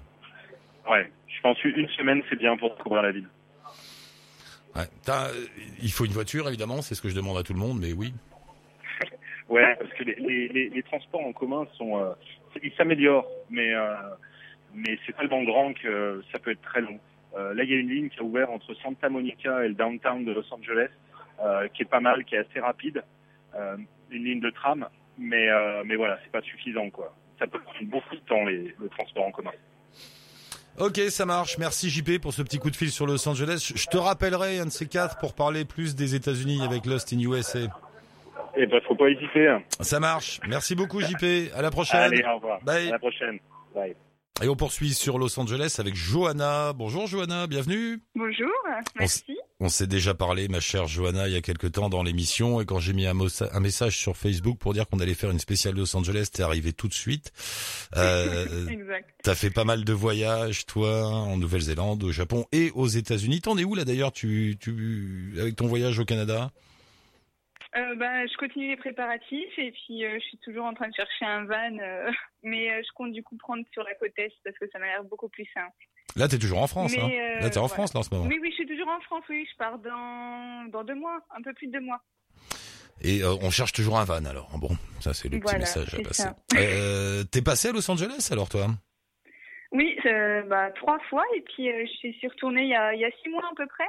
Ouais, je pense qu'une semaine c'est bien pour découvrir la ville. Ouais. il faut une voiture évidemment, c'est ce que je demande à tout le monde, mais oui. ouais, parce que les, les, les, transports en commun sont, euh, ils s'améliorent, mais euh, mais c'est tellement grand que ça peut être très long. Euh, là, il y a une ligne qui a ouvert entre Santa Monica et le downtown de Los Angeles, euh, qui est pas mal, qui est assez rapide, euh, une ligne de tram, mais euh, mais voilà, c'est pas suffisant quoi. Ça peut prendre beaucoup de temps les, le transport en commun. Ok, ça marche. Merci JP pour ce petit coup de fil sur Los Angeles. Je te rappellerai un de ces quatre pour parler plus des États-Unis avec Lost in USA. Eh ben, faut pas hésiter. Hein. Ça marche. Merci beaucoup JP. À la prochaine. Allez, au revoir. Bye. À la prochaine. Bye. Et on poursuit sur Los Angeles avec Johanna. Bonjour Johanna, bienvenue. Bonjour, merci. On s'est déjà parlé, ma chère Johanna, il y a quelque temps dans l'émission, et quand j'ai mis un, un, message sur Facebook pour dire qu'on allait faire une spéciale Los Angeles, t'es arrivé tout de suite. Euh, exact. T'as fait pas mal de voyages, toi, en Nouvelle-Zélande, au Japon et aux États-Unis. T'en es où là d'ailleurs, tu, tu, avec ton voyage au Canada? Euh, bah, je continue les préparatifs et puis euh, je suis toujours en train de chercher un van, euh, mais euh, je compte du coup prendre sur la côte est parce que ça m'a l'air beaucoup plus simple. Là, t'es toujours en France, mais, hein Là, t'es en voilà. France, là, en ce moment. Oui, oui, je suis toujours en France, oui. Je pars dans, dans deux mois, un peu plus de deux mois. Et on cherche toujours un van, alors. Bon, ça, c'est le voilà, petit message à passer. t'es passé à Los Angeles, alors, toi? Oui, bah, trois fois, et puis je suis retournée il y, a, il y a six mois à peu près,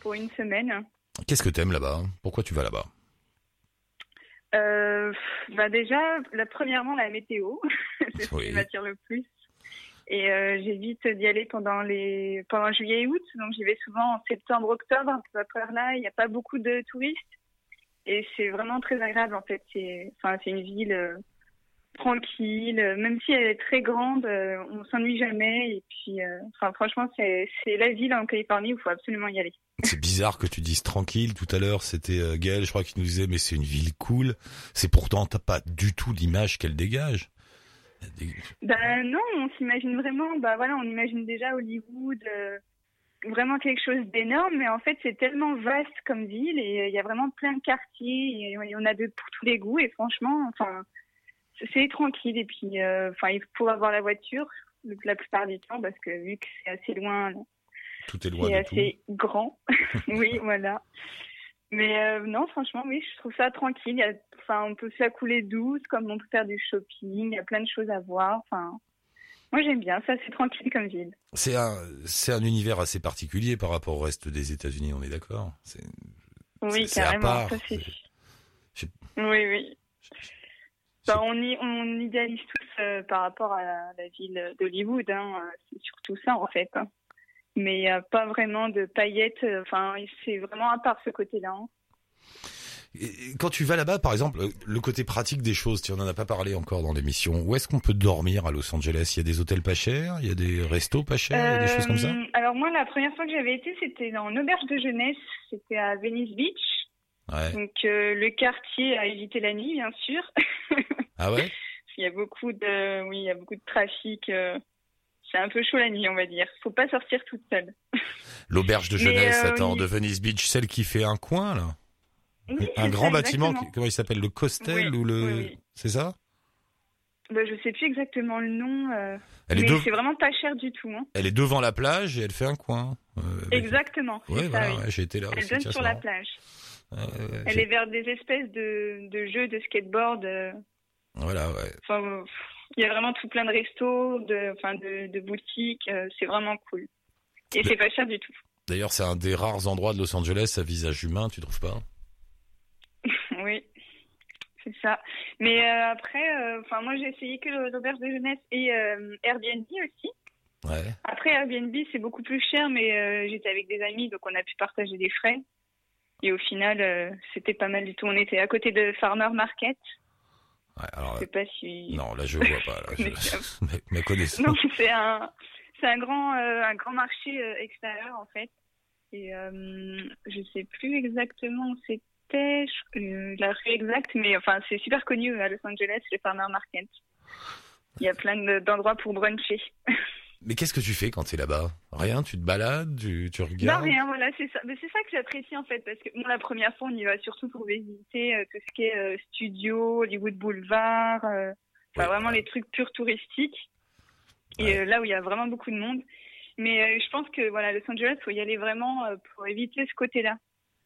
pour une semaine. Qu'est-ce que t'aimes là-bas? Pourquoi tu vas là-bas? Euh, bah déjà, la, premièrement, la météo, c'est ce qui m'attire le plus. Et euh, j'évite d'y aller pendant les pendant juillet et août, donc j'y vais souvent en septembre, octobre, à là. Il n'y a pas beaucoup de touristes et c'est vraiment très agréable en fait. C'est enfin c'est une ville euh, tranquille, même si elle est très grande, euh, on s'ennuie jamais. Et puis, euh, enfin franchement, c'est la ville en Californie où il faut absolument y aller. C'est bizarre que tu dises tranquille. Tout à l'heure, c'était euh, Gaël, je crois, qui nous disait, mais c'est une ville cool. C'est pourtant, t'as pas du tout l'image qu'elle dégage. Ben non, on s'imagine vraiment, bah voilà, on imagine déjà Hollywood, euh, vraiment quelque chose d'énorme, mais en fait, c'est tellement vaste comme ville et il y a vraiment plein de quartiers et on a de pour tous les goûts et franchement, enfin, c'est tranquille et puis, enfin, il faut avoir la voiture la plupart du temps parce que vu que c'est assez loin. Tout est loin. C'est assez tout. grand. oui, voilà. Mais euh, non, franchement, oui, je trouve ça tranquille. A, enfin, on peut faire couler douce, comme on peut faire du shopping. Il y a plein de choses à voir. Enfin, moi, j'aime bien. Ça, c'est tranquille comme ville. C'est un, c'est un univers assez particulier par rapport au reste des États-Unis. On est d'accord? Oui, carrément. À part. Ça, c'est... Oui, oui. Bah, on, y, on idéalise tous euh, par rapport à la, ville d'Hollywood. Hein. C'est surtout ça, en fait. Hein. Mais il n'y a pas vraiment de paillettes. Enfin, c'est vraiment à part ce côté-là. Hein. quand tu vas là-bas, par exemple, le côté pratique des choses, tu en as pas parlé encore dans l'émission. Où est-ce qu'on peut dormir à Los Angeles? Il y a des hôtels pas chers, il y a des restos pas chers, il y a des choses comme ça? Euh, alors moi, la première fois que j'avais été, c'était dans une auberge de jeunesse. C'était à Venice Beach. Donc euh, le quartier a évité la nuit, bien sûr. ah ouais? Il y a beaucoup de, oui, il y a beaucoup de trafic. Euh, c'est un peu chaud la nuit, on va dire. Faut pas sortir toute seule. L'auberge de jeunesse, euh, attends, de Venice Beach, celle qui fait un coin là? un grand bâtiment, comment il s'appelle, le Costel ou le, c'est ça? Bah, je sais plus exactement le nom. mais c'est vraiment pas cher du tout. Hein. Elle est devant la plage et elle fait un coin. exactement. Ouais, voilà, j'ai été là. Elle donne sur la plage. Elle est vers des espèces de, de jeux de skateboard. Euh. Voilà, ouais. Enfin, il y a vraiment tout plein de restos, de, enfin, de, de boutiques. Euh, c'est vraiment cool. Et c'est pas cher du tout. D'ailleurs, c'est un des rares endroits de Los Angeles à visage humain, tu trouves pas? Oui, c'est ça. Mais euh, après, enfin, moi j'ai essayé que l'auberge de jeunesse et Airbnb aussi. Ouais. Après Airbnb, c'est beaucoup plus cher, mais j'étais avec des amis, donc on a pu partager des frais. Et au final, euh, c'était pas mal du tout. On était à côté de Farmer Market. Ouais, alors, je sais pas si. Non, là je vois pas. Là, je... connaissance. Non, c'est un, c'est un grand, euh, un grand marché euh, extérieur en fait. Et je sais plus exactement où c'était, la rue exacte, mais enfin c'est super connu à Los Angeles, le Farmer Market. Il y a plein d'endroits pour bruncher. Mais qu'est-ce que tu fais quand tu es là-bas? Rien, tu te balades, tu, tu regardes? Non, rien, voilà, c'est ça. Mais c'est ça que j'apprécie en fait, parce que bon, la première fois, on y va surtout pour visiter euh, tout ce qui est euh, studio, Hollywood Boulevard, euh, vraiment les trucs purs touristiques. Et là où il y a vraiment beaucoup de monde. Mais je pense que voilà, Los Angeles, faut y aller vraiment pour éviter ce côté-là,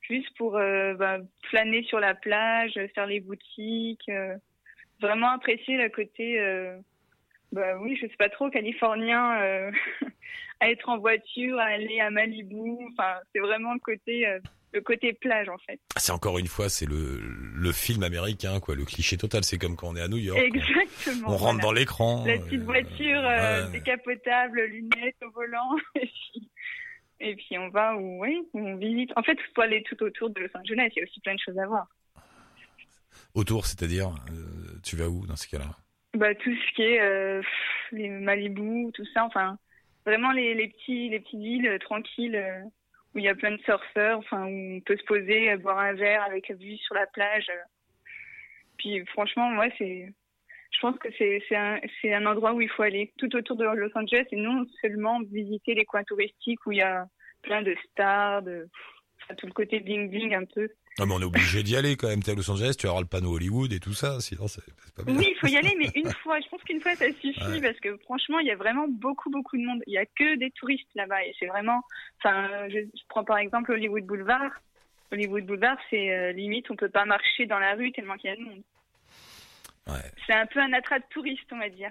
juste pour bah, flâner sur la plage, faire les boutiques, vraiment apprécier le côté bah oui, je sais pas trop, californien, euh, à être en voiture, à aller à Malibu. Enfin, c'est vraiment le côté, euh, le côté plage en fait. C'est encore une fois, c'est le, le film américain, quoi, le cliché total. C'est comme quand on est à New York. Exactement. On, rentre dans l'écran. La petite euh, voiture euh, décapotable, lunettes au volant. et, puis, et puis on va où, oui, on visite. En fait, il faut aller tout autour de Los Angeles. Il y a aussi plein de choses à voir. Autour, c'est-à-dire, tu vas où dans ce cas-là? Bah, tout ce qui est euh, les Malibu, tout ça, enfin vraiment les, les petits les petites villes euh, tranquilles euh, où il y a plein de surfeurs, enfin où on peut se poser, boire un verre avec vue sur la plage. Puis franchement, moi c'est je pense que c'est c'est un c'est un endroit où il faut aller tout autour de Los Angeles et non seulement visiter les coins touristiques où il y a plein de stars, de tout le côté bling bling un peu. Non, mais on est obligé d'y aller quand même. T'es à Los Angeles, tu avoir le panneau Hollywood et tout ça, sinon c'est pas bien. Oui, il faut y aller, mais une fois. Je pense qu'une fois, ça suffit parce que franchement, il y a vraiment beaucoup, beaucoup de monde. Il y a que des touristes là-bas et c'est vraiment. Enfin, je, prends par exemple Hollywood Boulevard. Hollywood Boulevard, c'est euh, limite, on peut pas marcher dans la rue tellement qu'il y a de monde. C'est un peu un attrait de touriste, on va dire.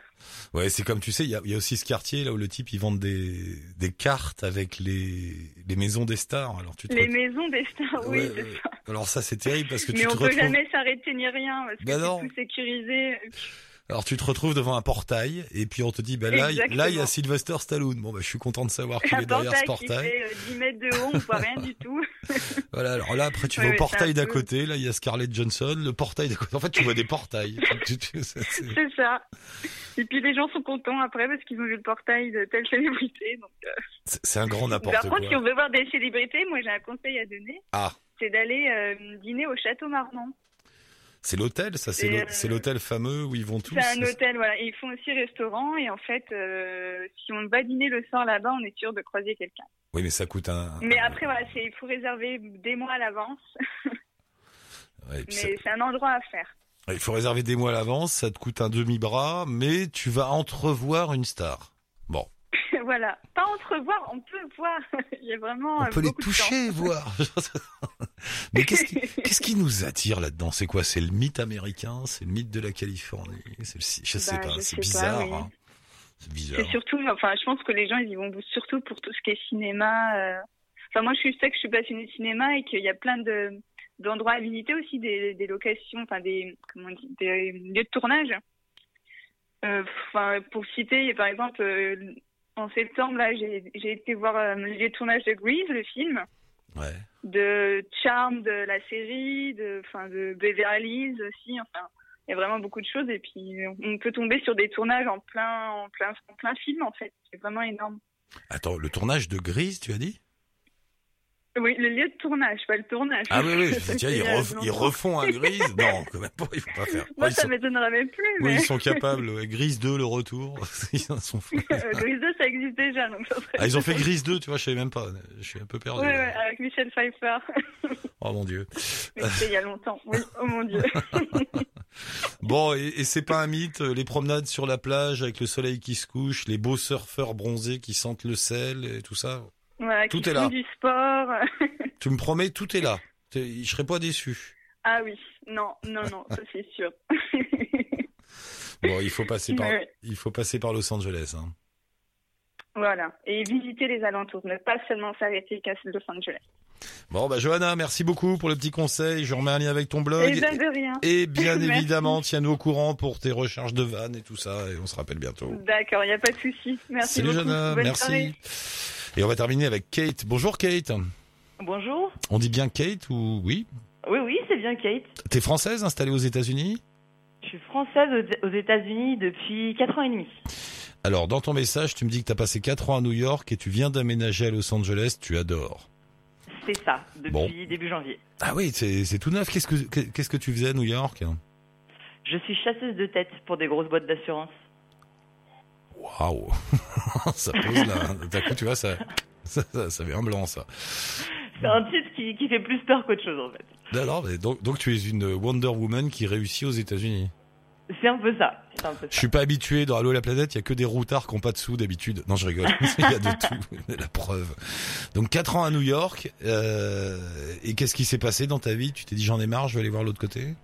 Ouais, c'est comme tu sais, il y a, y a, aussi ce quartier là où le type ils vendent des, des cartes avec les, les maisons des stars. Alors tu les maisons des stars, oui, c'est ça. Alors ça c'est terrible parce que Mais tu on te peut jamais s'arrêter ni rien parce bah que c'est tout sécurisé. Alors tu te retrouves devant un portail et puis on te dit bah là là il y a Sylvester Stallone. Bon bah je suis content de savoir qu'il est derrière ce portail. Qui fait 10 euh, mètres de haut, on voit rien du tout. voilà, alors là après tu vas au portail d'à côté, là il y a Scarlett Johnson, le portail d'à côté. En fait, tu vois des portails. c'est ça. Et puis les gens sont contents après parce qu'ils ont vu le portail de telle célébrité donc euh. C'est un grand n'importe quoi. Par contre, si on veut voir des célébrités, moi j'ai un conseil à donner. Ah. C'est d'aller euh, dîner au château Marmont. C'est l'hôtel, ça C'est euh, l'hôtel fameux où ils vont tous C'est un hôtel, voilà. ils font aussi restaurant. Et en fait, euh, si on va dîner le soir là-bas, on est sûr de croiser quelqu'un. Oui, mais ça coûte un... Mais après, voilà, il faut réserver des mois à l'avance. mais c'est un endroit à faire. Il faut réserver des mois à l'avance, ça te coûte un demi-bras, mais tu vas entrevoir une star. Voilà. Pas entrevoir, on peut voir. Il y a vraiment. On peut les toucher, voir. Mais qu'est-ce qui, qu'est-ce qui nous attire là-dedans? C'est quoi? C'est le mythe américain? C'est le mythe de la Californie? C'est le... Je sais bah, pas, c'est bizarre. Hein. C'est bizarre. C'est surtout, enfin, je pense que les gens, ils y vont surtout pour tout ce qui est cinéma. Euh. Enfin, moi, je sais que je suis passionnée de cinéma et qu'il y a plein de, d'endroits à visiter aussi, des, des locations, enfin des, comment dit, des lieux de tournage. Enfin, pour citer, par exemple, en septembre, là, j'ai été voir le lieu de tournage de Grease, le film. Ouais. De Charm, de la série, de, enfin, de Beverly Hills aussi. Enfin, il y a vraiment beaucoup de choses et puis on peut tomber sur des tournages en plein, en plein, en plein film en fait. C'est vraiment énorme. Attends, le tournage de Grise, tu as dit? Oui, le lieu de tournage, pas le tournage. Ah oui, oui, je tiens, ils, refont un Grise Non, quand même pas, il faut pas faire. Moi, ça m'étonnerait même plus. Oui, ils sont capables. Grise 2, le retour. ils sont fous. Grise 2, ça existe déjà. Donc ah, ils ont fait Grise 2, tu vois, je savais même pas. Je suis un peu perdu. Oui, ouais, avec Michel Pfeiffer. oh mon Dieu. C'était il y a longtemps. Oui, oh mon Dieu. bon, et, et c'est pas un mythe, les promenades sur la plage avec le soleil qui se couche, les beaux surfeurs bronzés qui sentent le sel et tout ça? Tout est là. Du sport. tu me promets, tout est là. Je serai pas déçu. Ah oui, non, non, non, ça c'est sûr. bon, il faut passer par, il faut passer par Los Angeles. Hein. Voilà, et visiter les alentours, ne pas seulement s'arrêter qu'à Los Angeles. Bon, bah Johanna, merci beaucoup pour le petit conseil. Je remets un lien avec ton blog. Et, bien de rien. et bien évidemment, tiens-nous au courant pour tes recherches de vannes et tout ça. Et on se rappelle bientôt. D'accord, il n'y a pas de souci. Merci Salut beaucoup. Johanna, merci. Et on va terminer avec Kate. Bonjour Kate. Bonjour. On dit bien Kate ou oui Oui, oui, c'est bien Kate. T'es française installée aux États-Unis Je suis française aux États-Unis depuis 4 ans et demi. Alors, dans ton message, tu me dis que tu as passé 4 ans à New York et tu viens d'aménager à Los Angeles. Tu adores. C'est ça, depuis début janvier. Ah oui, c'est tout neuf. Qu'est-ce que qu'est-ce que tu faisais à New York Je suis chasseuse de tête pour des grosses boîtes d'assurance. Waouh Ça pose là. D'un coup, tu vois, ça, ça, ça, fait un blanc, ça. C'est un titre qui, qui fait plus peur qu'autre chose, en fait. Alors, donc, donc tu es une Wonder Woman qui réussit aux États-Unis c'est un peu ça. Je suis pas habitué dans Allo la planète, il y a que des routards qui n'ont pas de sous d'habitude. Non, je rigole. il y a de tout, la preuve. Donc quatre ans à New York. Euh, et qu'est-ce qui s'est passé dans ta vie? Tu t'es dit j'en ai marre, je vais aller voir l'autre côté?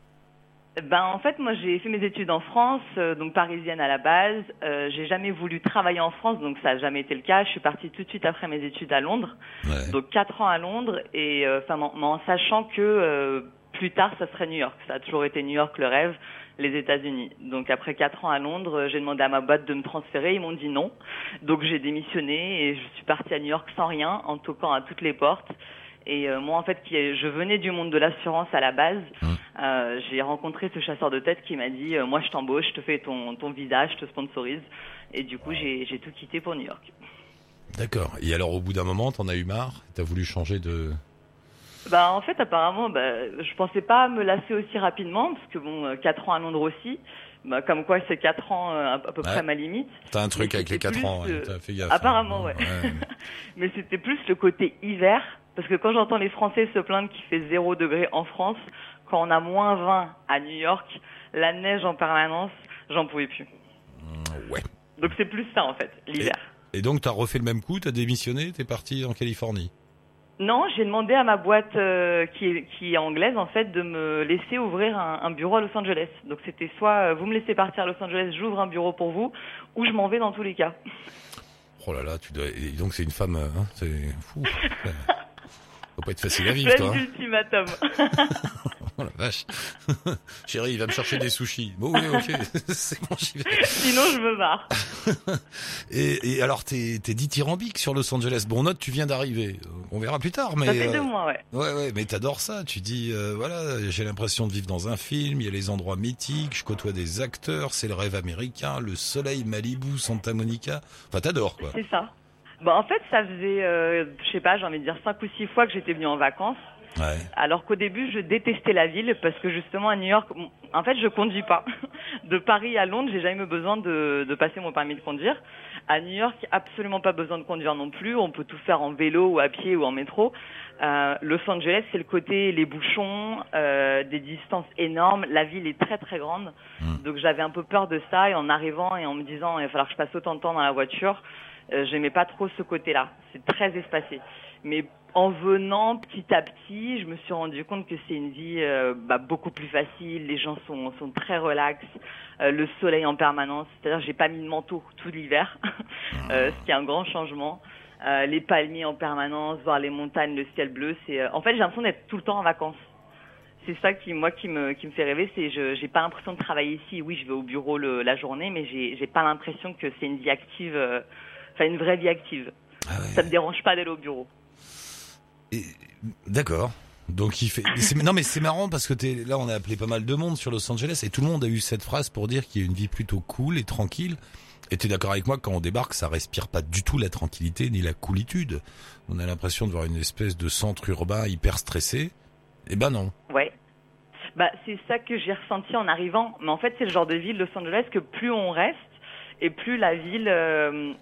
Ben en fait moi j'ai fait mes études en France, euh, donc parisienne à la base. Euh, j'ai jamais voulu travailler en France, donc ça a jamais été le cas. Je suis partie tout de suite après mes études à Londres, donc quatre ans à Londres et euh, enfin en, sachant que euh, plus tard ça serait New York. Ça a toujours été New York le rêve, les États-Unis. Donc après quatre ans à Londres, j'ai demandé à ma boîte de me transférer, ils m'ont dit non. Donc j'ai démissionné et je suis partie à New York sans rien, en toquant à toutes les portes. Et euh, moi, en fait, qui, je venais du monde de l'assurance à la base. Mmh. Euh, j'ai rencontré ce chasseur de tête qui m'a dit euh, Moi, je t'embauche, je te fais ton, ton visa, je te sponsorise. Et du coup, j'ai tout quitté pour New York. D'accord. Et alors, au bout d'un moment, t'en as eu marre T'as voulu changer de. Bah, en fait, apparemment, bah, je pensais pas me lasser aussi rapidement, parce que bon, 4 ans à Londres aussi. Bah, comme quoi, c'est 4 ans à peu près ma limite. T'as un truc avec les 4 ans, as fait gaffe. Hein. Apparemment, ouais. Mais c'était plus le côté hiver parce que quand j'entends les Français se plaindre qu'il fait 0 degré en France, quand on a moins 20 à New York, la neige en permanence, j'en pouvais plus. Mmh, ouais. Donc c'est plus ça en fait, l'hiver. Et, donc tu as refait le même coup, tu as démissionné, tu es parti en Californie? Non, j'ai demandé à ma boîte euh, qui, est, qui est anglaise en fait de me laisser ouvrir un, bureau à Los Angeles. Donc c'était soit euh, vous me laissez partir à Los Angeles, j'ouvre un bureau pour vous, ou je m'en vais dans tous les cas. Oh là là, tu dois... donc c'est une femme, hein, c'est fou. Faut pas être facile à vivre, toi. ultimatum. oh la vache. Chérie, il va me chercher des sushis. Bon, oui, ok. c'est bon, j'y vais. Sinon, je me barre. et, et, alors, t'es, t'es dithyrambique sur Los Angeles. Bon, note, tu viens d'arriver. On verra plus tard, mais. Ça fait deux euh, mois, ouais. Ouais, ouais, mais t'adores ça. Tu dis, euh, voilà, j'ai l'impression de vivre dans un film. Il y a les endroits mythiques. Je côtoie des acteurs. C'est le rêve américain. Le soleil, Malibu, Santa Monica. Enfin, t'adores, quoi. C'est ça. Bah, en fait, ça faisait, euh, je sais pas, j'ai envie de dire cinq ou six fois que j'étais venue en vacances. Ouais. Alors qu'au début, je détestais la ville parce que justement à New York, en fait, je conduis pas. De Paris à Londres, j'ai jamais eu besoin de, de passer mon permis de conduire. À New York, absolument pas besoin de conduire non plus. On peut tout faire en vélo ou à pied ou en métro. Euh, Los Angeles, c'est le côté les bouchons, euh, des distances énormes. La ville est très très grande, hmm. donc j'avais un peu peur de ça. Et en arrivant et en me disant il va falloir que je passe autant de temps dans la voiture, euh, j'aimais pas trop ce côté-là. C'est très espacé. Mais en venant petit à petit, je me suis rendu compte que c'est une vie euh, bah, beaucoup plus facile. Les gens sont, sont très relax. Euh, le soleil en permanence. C'est-à-dire, j'ai pas mis de manteau tout l'hiver, ce qui est un grand changement. les palmiers en permanence, voir les montagnes, le ciel bleu. C'est, en fait, j'ai l'impression d'être tout le temps en vacances. c'est ça qui moi qui me qui me fait rêver c'est je j'ai pas l'impression de travailler ici oui je vais au bureau la journée mais j'ai j'ai pas l'impression que c'est une vie active enfin une vraie vie active ah ouais. ça me dérange pas d'aller au bureau d'accord donc il fait non mais c'est marrant parce que es, là on a appelé pas mal de monde sur Los Angeles et tout le monde a eu cette phrase pour dire qu'il y a une vie plutôt cool et tranquille et tu es d'accord avec moi quand on débarque ça respire pas du tout la tranquillité ni la coolitude on a l'impression de voir une espèce de centre urbain hyper stressé eh ben non. Ouais. Bah, c'est ça que j'ai ressenti en arrivant. Mais en fait, c'est le genre de ville, Los Angeles, que plus on reste et plus la ville, euh,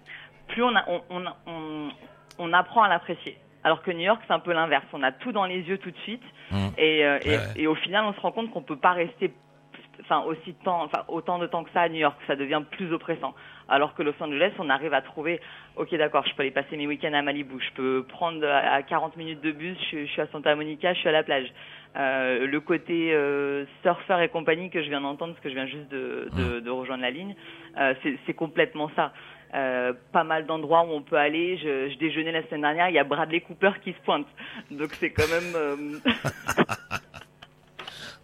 plus on, a, on, on, on, apprend à l'apprécier. Alors que New York, c'est un peu l'inverse. On a tout dans les yeux tout de suite. Mmh. Et, euh, et, et, au final, on se rend compte qu'on peut pas rester enfin aussi temps, enfin autant de temps que ça à New York, ça devient plus oppressant. Alors que Los Angeles, on arrive à trouver, ok d'accord, je peux aller passer mes week-ends à Malibu, je peux prendre à 40 minutes de bus, je, je suis à Santa Monica, je suis à la plage. Euh, le côté euh, surfeur et compagnie que je viens d'entendre, parce que je viens juste de, de, de rejoindre la ligne, euh, c'est complètement ça. Euh, pas mal d'endroits où on peut aller. Je, je, déjeunais la semaine dernière, il y a Bradley Cooper qui se pointe. Donc c'est quand même... Euh,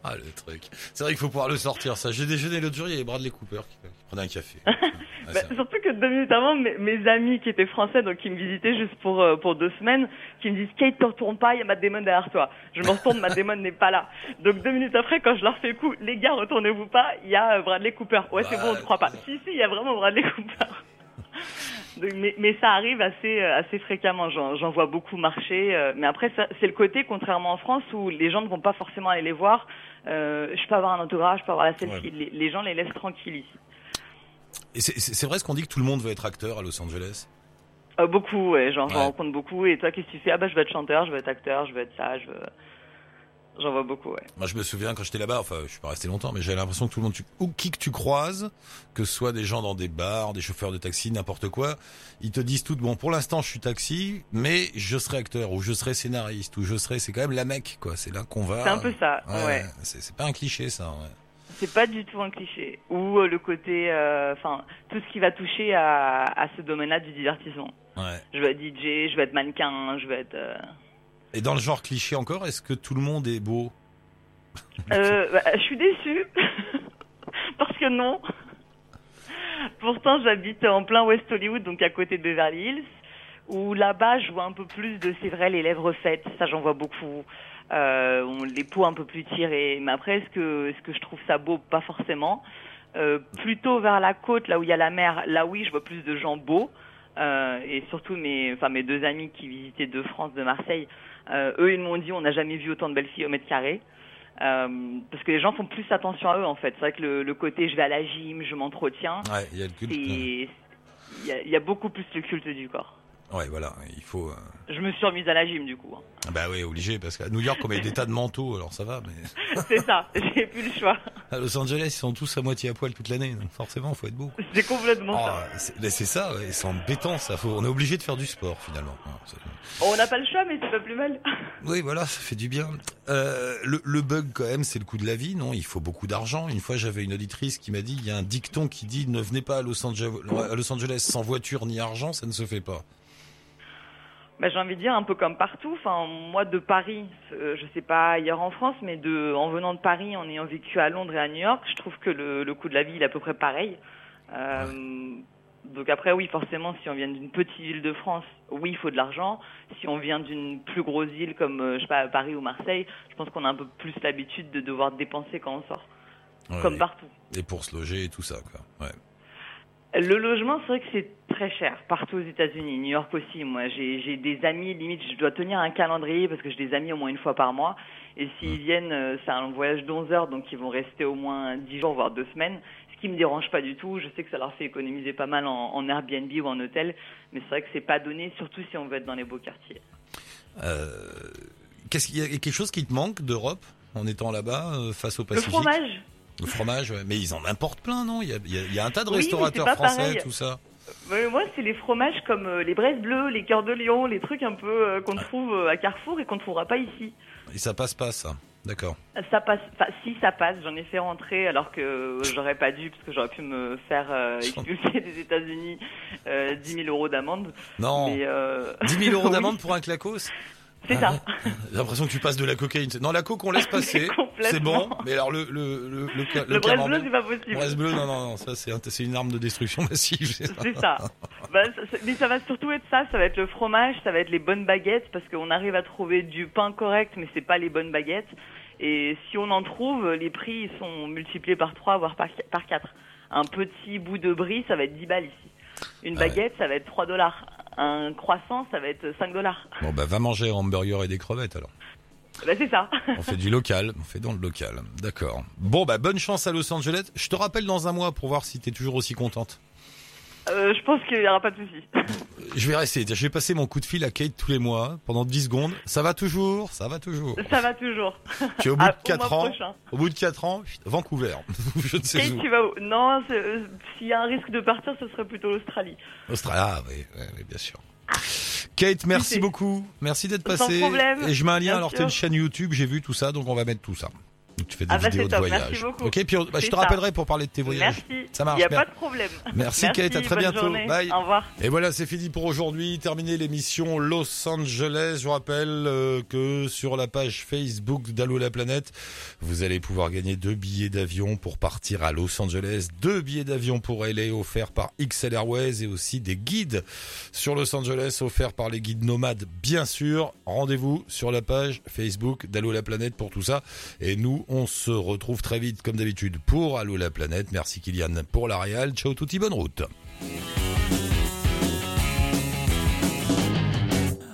Ah, le truc. C'est vrai qu'il faut pouvoir le sortir, ça. J'ai déjeuné l'autre jour, il y avait Bradley Cooper qui, prenait un café. bah, surtout que deux minutes avant, mes, mes, amis qui étaient français, donc qui me visitaient juste pour, euh, pour deux semaines, qui me disent Kate, te retourne pas, il y a Matt Damon derrière toi. Je me retourne, Matt Damon n'est pas là. Donc deux minutes après, quand je leur fais le coup, les gars, retournez-vous pas, il y a euh, Bradley Cooper. Ouais, c'est bon, on ne croit pas. Si, si, il y a vraiment Bradley Cooper. Donc, mais, mais, ça arrive assez, euh, assez fréquemment. J'en vois beaucoup marcher. mais après, c'est le côté, contrairement en France, où les gens ne vont pas forcément aller les voir euh, je peux avoir un autographe, je peux avoir la selfie. Ouais. Les, les, gens les laissent tranquilles ici. Et c'est vrai ce qu'on dit que tout le monde veut être acteur à Los Angeles? Euh, Beaucoup, ouais, j'en ouais. rencontre beaucoup. Et toi, qu'est-ce que tu fais? Ah bah je veux être chanteur, je veux être acteur, je veux être ça, je veux... J'en vois beaucoup, ouais. Moi, je me souviens quand j'étais là-bas, enfin, je suis pas resté longtemps, mais j'avais l'impression que tout le monde, tu, ou qui que tu croises, que ce soit des gens dans des bars, des chauffeurs de taxi, n'importe quoi, ils te disent tout, bon, pour l'instant, je suis taxi, mais je serai acteur, ou je serai scénariste, ou je serai, c'est quand même la mec, quoi. C'est là qu'on va. C'est un peu ça, ouais. ouais. C'est pas un cliché, ça, ouais. C'est pas du tout un cliché. Ou euh, le côté, enfin, euh, tout ce qui va toucher à, à ce domaine-là du divertissement. Ouais. Je veux être DJ, je veux être mannequin, je veux être. Euh... Et dans le genre cliché encore, est-ce que tout le monde est beau euh, bah, Je suis déçue. Parce que non. Pourtant, j'habite en plein West Hollywood, donc à côté de Beverly Hills, où là-bas, je vois un peu plus de, c'est vrai, les lèvres faites. Ça, j'en vois beaucoup. Euh, les peaux un peu plus tirées. Mais après, est-ce que, je trouve ça beau? Pas forcément. Euh, plutôt vers la côte, là où il y a la mer, là oui, je vois plus de gens beaux. Et surtout mes, enfin mes deux amis qui visitaient de France, de Marseille, eux ils m'ont dit on n'a jamais vu autant de belles filles au mètre carré. Euh, parce que les gens font plus attention à eux en fait. C'est vrai que le, le, côté je vais à la gym, je m'entretiens. Ouais, il y a le culte. Il y, a, y a beaucoup plus le culte du corps. Ouais, voilà, il faut. Euh... Je me suis remise à la gym du coup. Bah oui, obligé, parce qu'à New York, on met des tas de manteaux, alors ça va, mais. c'est ça, j'ai plus le choix. À Los Angeles, ils sont tous à moitié à poil toute l'année, donc forcément, faut être beau. C'est complètement oh, ça. C'est ça, ouais, c'est embêtant, ça. Faut, on est obligé de faire du sport finalement. on n'a pas le choix, mais c'est pas plus mal. oui, voilà, ça fait du bien. Euh, le, le bug quand même, c'est le coût de la vie, non? Il faut beaucoup d'argent. Une fois, j'avais une auditrice qui m'a dit, il y a un dicton qui dit, ne venez pas à Los Angeles, à Los Angeles sans voiture ni argent, ça ne se fait pas. Bah, j'ai envie de dire un peu comme partout. Enfin, moi de Paris, euh, je sais pas ailleurs en France, mais de, en venant de Paris, en ayant vécu à Londres et à New York, je trouve que le, le coût de la vie il est à peu près pareil. Euh, ouais. Donc après, oui, forcément, si on vient d'une petite ville de France, oui, il faut de l'argent. Si on vient d'une plus grosse ville comme, euh, je sais pas, Paris ou Marseille, je pense qu'on a un peu plus l'habitude de devoir dépenser quand on sort. Ouais, comme et, partout. Et pour se loger et tout ça, quoi. Ouais. Le logement, c'est vrai que c'est très cher partout aux États-Unis, New York aussi. Moi, j'ai des amis, limite, je dois tenir un calendrier parce que j'ai des amis au moins une fois par mois. Et s'ils viennent, euh, c'est un voyage d'11 heures, donc ils vont rester au moins 10 jours, voire 2 semaines. Ce qui me dérange pas du tout. Je sais que ça leur fait économiser pas mal en, en Airbnb ou en hôtel, mais c'est vrai que c'est pas donné, surtout si on veut être dans les beaux quartiers. Euh, Qu'est-ce qu'il y a quelque chose qui te manque d'Europe en étant là-bas euh, face au Pacifique? Le fromage. Le fromage, mais ils en importent plein, non? Il y, a, il, y un tas de oui, restaurateurs français, pareil. tout ça. Mais moi, c'est les fromages comme euh, les braises bleues, les cœurs de lion, les trucs un peu euh, qu'on trouve euh, à Carrefour et qu'on ne trouvera pas ici. Et ça passe pas, ça D'accord. Ça passe, enfin, si ça passe, j'en ai fait rentrer alors que j'aurais pas dû parce que j'aurais pu me faire euh, expulser des États-Unis euh, 10 000 euros d'amende. Non. Mais, euh... 10 000 euros d'amende oui. pour un clacos? C'est ça. Ah J'ai l'impression que tu passes de la cocaïne. Non, la coke, on laisse passer. c'est bon. Mais alors, le, le, le, le, le, bleu, c'est pas possible. Le braise bleu, non, non, non. Ça, c'est une arme de destruction massive. C'est ça. bah, mais ça va surtout être ça. Ça va être le fromage, ça va être les bonnes baguettes parce qu'on arrive à trouver du pain correct, mais c'est pas les bonnes baguettes. Et si on en trouve, les prix sont multipliés par 3, voire par, par 4. Un petit bout de brie, ça va être 10 balles ici. Une baguette, ça va être 3 dollars. Un croissant, ça va être 5 dollars. Bon, bah, va manger un hamburger et des crevettes alors. Bah, c'est ça. on fait du local, on fait dans le local. D'accord. Bon, bah, bonne chance à Los Angeles. Je te rappelle dans un mois pour voir si t'es toujours aussi contente. Euh, je pense qu'il n'y aura pas de souci. Je vais rester. Je vais passer mon coup de fil à Kate tous les mois pendant 10 secondes. Ça va toujours Ça va toujours Ça va toujours. Tu es au bout de 4 ans. Au bout de 4 ans, Vancouver. je ne sais Kate, tu vas où? Non, euh, s'il y a un risque de partir, ce serait plutôt l'Australie. Australie, ah oui, oui, bien sûr. Kate, merci beaucoup. Merci d'être passé. Sans problème. Et je mets un lien. Alors, tu as une chaîne YouTube, j'ai vu tout ça, donc on va mettre tout ça. Tu fais des ah bah vidéos de voyage. Ok, puis bah, je te rappellerai pour parler de tes voyages. Merci. Ça marche. Il n'y a pas de problème. Merci, Kate, à très bientôt. Bye. Au revoir. Et voilà, c'est fini pour aujourd'hui. Terminé l'émission Los Angeles. Je rappelle euh, que sur la page Facebook d'Allo la planète, vous allez pouvoir gagner deux billets d'avion pour partir à Los Angeles, deux billets d'avion pour LA offerts par XL Airways et aussi des guides sur Los Angeles offerts par les guides nomades, bien sûr. Rendez-vous sur la page Facebook d'Allo la planète pour tout ça. Et nous, on se retrouve très vite comme d'habitude pour Allo la planète. Merci Kylian pour la réal. Ciao touti, bonne route.